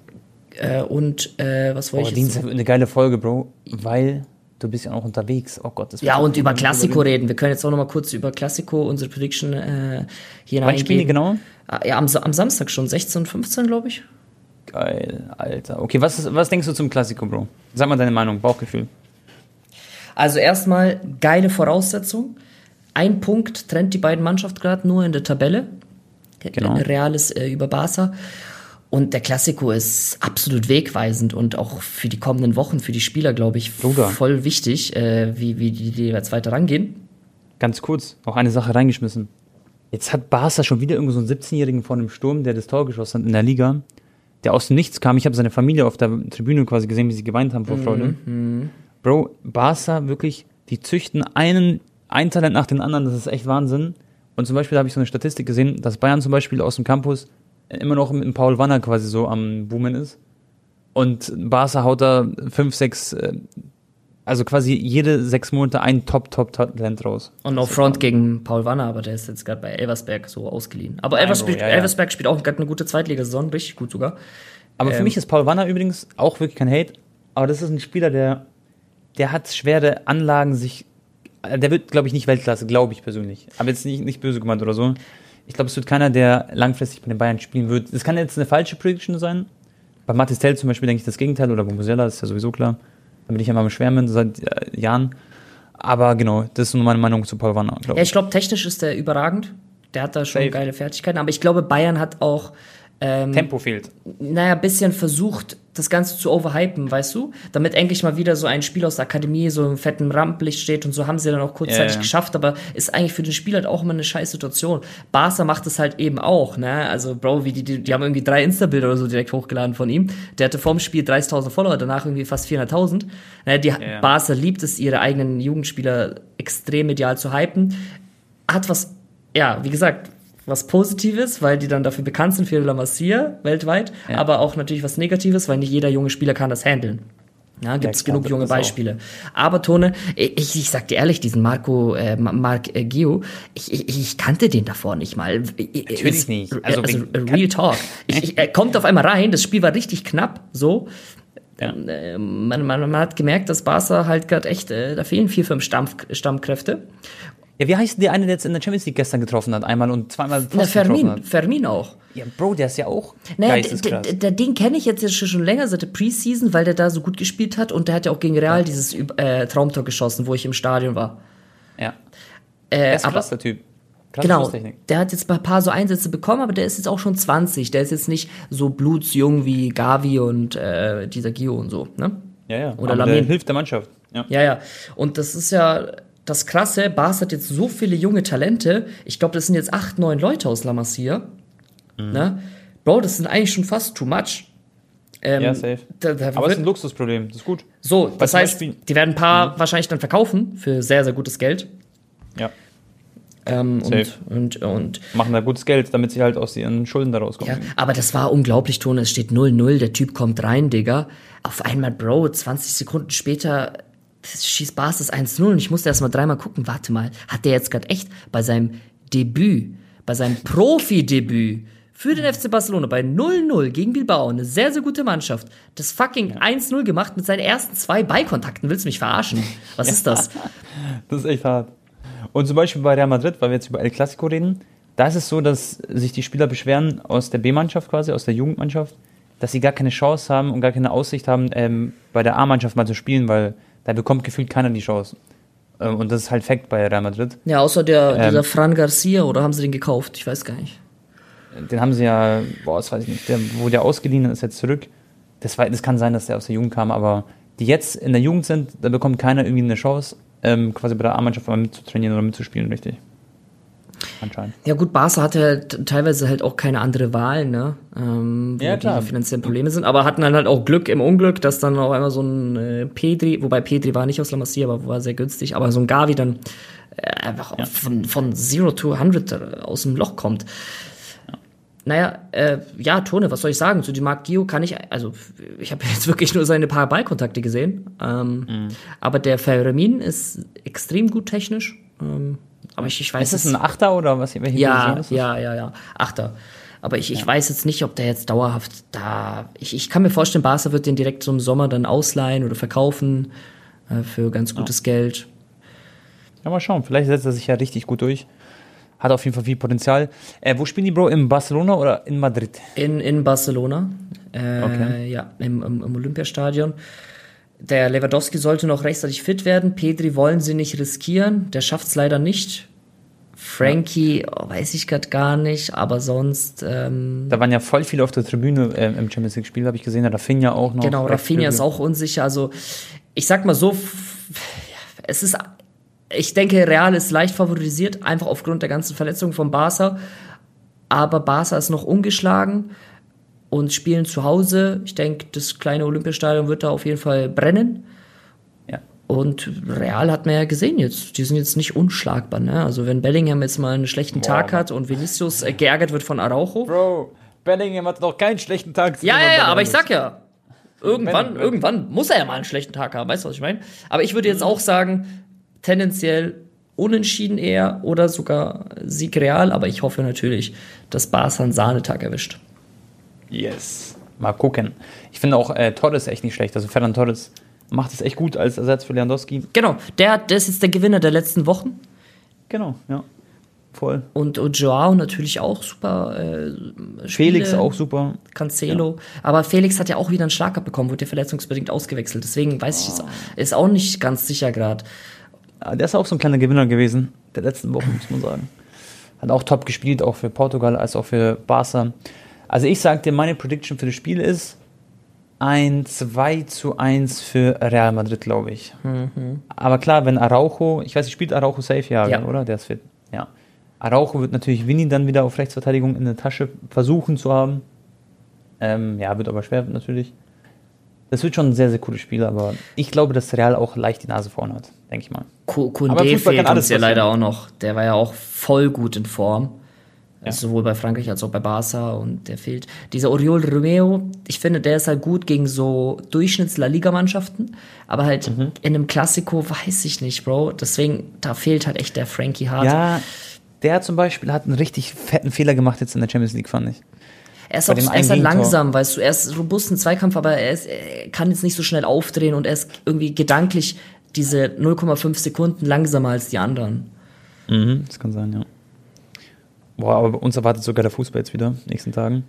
Äh, und äh, was wollte oh, ich jetzt? Dienstag eine geile Folge, Bro, weil du bist ja auch unterwegs. Oh Gott, das Ja, und über Klassiko reden. Wir können jetzt auch noch mal kurz über Klassiko, unsere Prediction äh, hier Wann spielen die genau? Ah, ja, am, am Samstag schon, 16 und 15, glaube ich. Geil, Alter. Okay, was, was denkst du zum Klassiko, Bro? Sag mal deine Meinung, Bauchgefühl. Also erstmal geile Voraussetzung. Ein Punkt trennt die beiden Mannschaften gerade nur in der Tabelle. Genau. Reales äh, über Barca. Und der Klassiko ist absolut wegweisend und auch für die kommenden Wochen, für die Spieler, glaube ich, Bruder. voll wichtig, äh, wie, wie die, jetzt weiter rangehen. Ganz kurz, noch eine Sache reingeschmissen. Jetzt hat Barca schon wieder irgendwo so einen 17-Jährigen vor einem Sturm, der das Tor geschossen hat in der Liga, der aus dem Nichts kam. Ich habe seine Familie auf der Tribüne quasi gesehen, wie sie geweint haben vor Freude. Mhm. Bro, Barca wirklich, die züchten einen, ein Talent nach dem anderen, das ist echt Wahnsinn. Und zum Beispiel habe ich so eine Statistik gesehen, dass Bayern zum Beispiel aus dem Campus immer noch mit Paul Wanner quasi so am Boomen ist. Und Barca haut da fünf, sechs äh, Also quasi jede sechs Monate ein Top-Top-Talent raus. Und auf Front gegen Paul Wanner, aber der ist jetzt gerade bei Elversberg so ausgeliehen. Aber Elversberg, ja, ja. Elversberg spielt auch gerade eine gute Zweitligasaison, richtig gut sogar. Aber ähm, für mich ist Paul Wanner übrigens auch wirklich kein Hate, aber das ist ein Spieler, der, der hat schwere Anlagen, sich. Der wird, glaube ich, nicht Weltklasse, glaube ich persönlich. Aber jetzt nicht, nicht böse gemeint oder so. Ich glaube, es wird keiner, der langfristig bei den Bayern spielen wird. Das kann jetzt eine falsche Prediction sein. Bei Mathis Tell zum Beispiel denke ich das Gegenteil oder bei Musella, ist ja sowieso klar. Da bin ich ja mal im Schwärmen seit äh, Jahren. Aber genau, das ist nur meine Meinung zu Paul Wanner, glaube ich. Ja, ich glaube, technisch ist der überragend. Der hat da schon Safe. geile Fertigkeiten. Aber ich glaube, Bayern hat auch ähm, Tempo fehlt. Naja, ein bisschen versucht, das Ganze zu overhypen, weißt du? Damit endlich mal wieder so ein Spiel aus der Akademie so im fetten Rampenlicht steht und so haben sie dann auch kurzzeitig ja. geschafft, aber ist eigentlich für den Spieler halt auch immer eine scheiß Situation. Barca macht es halt eben auch, ne? Also, Bro, wie die, die, die haben irgendwie drei Insta-Bilder oder so direkt hochgeladen von ihm. Der hatte vorm Spiel 30.000 Follower, danach irgendwie fast 400.000. Ne? Die ja, Barca liebt es, ihre eigenen Jugendspieler extrem medial zu hypen. Hat was, ja, wie gesagt, was Positives, weil die dann dafür bekannt sind für La Masia weltweit, ja. aber auch natürlich was Negatives, weil nicht jeder junge Spieler kann das handeln. Ja, gibt es genug junge Beispiele. Auch. Aber Tone, ich, ich sag dir ehrlich, diesen Marco, äh, Mark äh, Gio, ich, ich, ich kannte den davor nicht mal. Natürlich es, nicht. Also, also Real Talk. Ich, er kommt auf einmal rein, das Spiel war richtig knapp, so. Ja. Äh, man, man, man hat gemerkt, dass Barca halt gerade echt, äh, da fehlen vier, fünf Stamm, Stammkräfte. Ja, wie heißt der eine, der jetzt in der Champions League gestern getroffen hat? Einmal und zweimal Na, Fermin, hat? Fermin auch. Ja, Bro, der ist ja auch naja, der, den kenne ich jetzt schon länger seit der Preseason, weil der da so gut gespielt hat und der hat ja auch gegen Real ja. dieses äh, Traumtor geschossen, wo ich im Stadion war. Ja. Äh, er ist krass, der Typ. Krasse genau, der hat jetzt ein paar so Einsätze bekommen, aber der ist jetzt auch schon 20. Der ist jetzt nicht so blutsjung wie Gavi und äh, dieser Gio und so, ne? Ja, ja. Oder aber der hilft der Mannschaft. Ja. ja, ja. Und das ist ja das Krasse, Bas hat jetzt so viele junge Talente. Ich glaube, das sind jetzt acht, neun Leute aus La Masia. Mhm. Ne? Bro, das sind eigentlich schon fast too much. Ähm, ja, safe. Da, da Aber es ist ein Luxusproblem, das ist gut. So, Weil das heißt, die werden ein paar mhm. wahrscheinlich dann verkaufen für sehr, sehr gutes Geld. Ja. Ähm, und, und, und, Machen da gutes Geld, damit sie halt aus ihren Schulden da rauskommen. Ja, aber das war unglaublich, Tone. Es steht 0-0, der Typ kommt rein, Digga. Auf einmal, Bro, 20 Sekunden später schießt Bas das 1-0 und ich musste erst mal dreimal gucken, warte mal, hat der jetzt gerade echt bei seinem Debüt, bei seinem Profi-Debüt für den FC Barcelona bei 0-0 gegen Bilbao, eine sehr, sehr gute Mannschaft, das fucking 1-0 gemacht mit seinen ersten zwei Ballkontakten. Willst du mich verarschen? Was ist das? das ist echt hart. Und zum Beispiel bei Real Madrid, weil wir jetzt über El Clasico reden, da ist es so, dass sich die Spieler beschweren aus der B-Mannschaft quasi, aus der Jugendmannschaft, dass sie gar keine Chance haben und gar keine Aussicht haben, ähm, bei der A-Mannschaft mal zu spielen, weil da bekommt gefühlt keiner die Chance. Ähm, und das ist halt Fakt bei Real Madrid. Ja, außer der, ähm, dieser Fran Garcia, oder haben sie den gekauft? Ich weiß gar nicht. Den haben sie ja, boah, das weiß ich nicht, der, wo der ausgeliehen ist, jetzt zurück. Das, war, das kann sein, dass der aus der Jugend kam, aber die jetzt in der Jugend sind, da bekommt keiner irgendwie eine Chance, ähm, quasi bei der A-Mannschaft mitzutrainieren oder mitzuspielen, richtig anscheinend. Ja gut, Barca hatte halt teilweise halt auch keine andere Wahl, ne? Ähm, wo ja, klar. die finanziellen Probleme sind, aber hatten dann halt auch Glück im Unglück, dass dann auch einmal so ein äh, Pedri, wobei Pedri war nicht aus La Masia, aber war sehr günstig, aber so ein Gavi dann äh, einfach ja. von, von Zero to 100 äh, aus dem Loch kommt. Naja, äh, ja, Tone, was soll ich sagen? Zu dem Marc Gio kann ich, also ich habe jetzt wirklich nur seine paar Ballkontakte gesehen. Ähm, mhm. Aber der Fermin ist extrem gut technisch. Ähm, aber ich, ich weiß Ist das ein Achter oder was? Ja, ja, ja, ja. Achter. Aber ich, ich ja. weiß jetzt nicht, ob der jetzt dauerhaft da. Ich, ich kann mir vorstellen, Barca wird den direkt so im Sommer dann ausleihen oder verkaufen äh, für ganz gutes ja. Geld. Ja, mal schauen. Vielleicht setzt er sich ja richtig gut durch. Hat auf jeden Fall viel Potenzial. Äh, wo spielen die, Bro? In Barcelona oder in Madrid? In, in Barcelona. Äh, okay. Ja, im, im, im Olympiastadion. Der Lewandowski sollte noch rechtzeitig fit werden. Pedri wollen sie nicht riskieren. Der schafft es leider nicht. Frankie, oh, weiß ich gerade gar nicht, aber sonst. Ähm, da waren ja voll viele auf der Tribüne äh, im Champions League-Spiel, habe ich gesehen. Rafinha auch noch. Genau, Rafinha ist auch unsicher. Also, ich sag mal so, es ist, ich denke, Real ist leicht favorisiert, einfach aufgrund der ganzen Verletzungen von Barca. Aber Barca ist noch ungeschlagen und spielen zu Hause. Ich denke, das kleine Olympiastadion wird da auf jeden Fall brennen. Ja. Und Real hat man ja gesehen jetzt, die sind jetzt nicht unschlagbar. Ne? Also wenn Bellingham jetzt mal einen schlechten Boah, Tag hat und Vinicius äh, geärgert wird von Araujo. Bro, Bellingham hat doch keinen schlechten Tag. Ja, ja, ja, aber ich sag ja, irgendwann, irgendwann muss er ja mal einen schlechten Tag haben, weißt du, was ich meine? Aber ich würde jetzt mhm. auch sagen, tendenziell unentschieden eher oder sogar Sieg real, aber ich hoffe natürlich, dass Barca einen Sahnetag erwischt. Yes. Mal gucken. Ich finde auch äh, Torres echt nicht schlecht. Also Ferran Torres macht es echt gut als Ersatz für Lewandowski. Genau, der, der ist jetzt der Gewinner der letzten Wochen. Genau, ja. Voll. Und, und Joao natürlich auch super. Äh, Felix auch super. Cancelo. Ja. Aber Felix hat ja auch wieder einen Schlag abbekommen, wurde ja verletzungsbedingt ausgewechselt. Deswegen weiß oh. ich, es ist auch nicht ganz sicher gerade. Ja, der ist auch so ein kleiner Gewinner gewesen, der letzten Wochen, muss man sagen. Hat auch top gespielt, auch für Portugal als auch für Barca. Also ich sag dir, meine Prediction für das Spiel ist ein 2 zu 1 für Real Madrid, glaube ich. Mhm. Aber klar, wenn Araujo, ich weiß nicht, spielt Araujo safe, ja, ja. oder? Der ist fit. Ja. Araujo wird natürlich Winnie dann wieder auf Rechtsverteidigung in der Tasche versuchen zu haben. Ähm, ja, wird aber schwer natürlich. Das wird schon ein sehr, sehr cooles Spiel, aber ich glaube, dass Real auch leicht die Nase vorne hat, denke ich mal. Kunde fehlt uns ja leider auch noch. Der war ja auch voll gut in Form. Ja. Sowohl bei Frankreich als auch bei Barca und der fehlt. Dieser Oriol Romeo, ich finde, der ist halt gut gegen so Durchschnitts-La Liga-Mannschaften, aber halt mhm. in einem Klassiko weiß ich nicht, Bro. Deswegen, da fehlt halt echt der Frankie Hart. Ja, der zum Beispiel hat einen richtig fetten Fehler gemacht jetzt in der Champions League, fand ich. Er ist, auch, er ist halt langsam, weißt du, er ist robust im Zweikampf, aber er, ist, er kann jetzt nicht so schnell aufdrehen und er ist irgendwie gedanklich diese 0,5 Sekunden langsamer als die anderen. Mhm, das kann sein, ja. Boah, aber uns erwartet sogar der Fußball jetzt wieder, nächsten Tagen.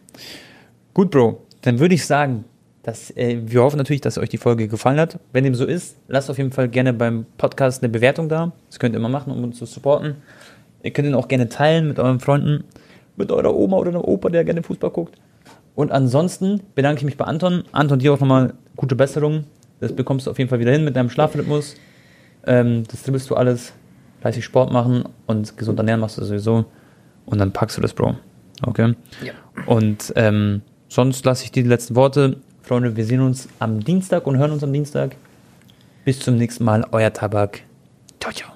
Gut, Bro, dann würde ich sagen, dass, äh, wir hoffen natürlich, dass euch die Folge gefallen hat. Wenn dem so ist, lasst auf jeden Fall gerne beim Podcast eine Bewertung da. Das könnt ihr immer machen, um uns zu supporten. Ihr könnt ihn auch gerne teilen mit euren Freunden, mit eurer Oma oder einem Opa, der gerne Fußball guckt. Und ansonsten bedanke ich mich bei Anton. Anton, dir auch nochmal gute Besserung. Das bekommst du auf jeden Fall wieder hin mit deinem Schlafrhythmus. Ähm, das dribbelst du alles. Fleißig Sport machen und gesund ernähren machst du sowieso und dann packst du das, Bro. Okay? Ja. Und ähm, sonst lasse ich dir die letzten Worte. Freunde, wir sehen uns am Dienstag und hören uns am Dienstag. Bis zum nächsten Mal, euer Tabak. Ciao, ciao.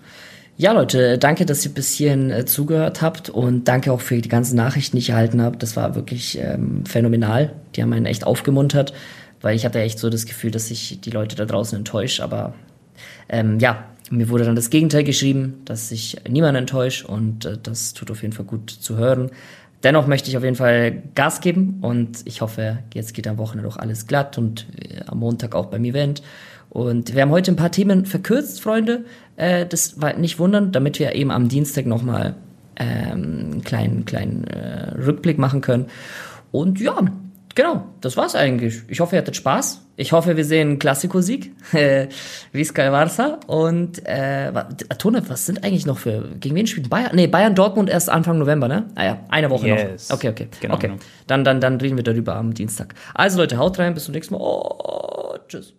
Ja, Leute, danke, dass ihr bis hierhin äh, zugehört habt und danke auch für die ganzen Nachrichten, die ich erhalten habe. Das war wirklich ähm, phänomenal. Die haben einen echt aufgemuntert, weil ich hatte echt so das Gefühl, dass ich die Leute da draußen enttäusche. Aber ähm, ja, mir wurde dann das Gegenteil geschrieben, dass ich niemanden enttäusche und äh, das tut auf jeden Fall gut zu hören. Dennoch möchte ich auf jeden Fall Gas geben und ich hoffe, jetzt geht am Wochenende auch alles glatt und äh, am Montag auch beim Event. Und wir haben heute ein paar Themen verkürzt, Freunde. Äh, das war nicht wundern, damit wir eben am Dienstag nochmal ähm, einen kleinen, kleinen äh, Rückblick machen können. Und ja, genau, das war's eigentlich. Ich hoffe, ihr hattet Spaß. Ich hoffe, wir sehen einen Klassiko-Sieg. Visca Barça. Und äh, Tone, was sind eigentlich noch für. Gegen wen spielt Bayern? Nee, Bayern Dortmund erst Anfang November, ne? Ah ja, eine Woche yes. noch. Okay, okay. Genau. Okay. Dann, dann, dann reden wir darüber am Dienstag. Also Leute, haut rein, bis zum nächsten Mal. Oh, tschüss.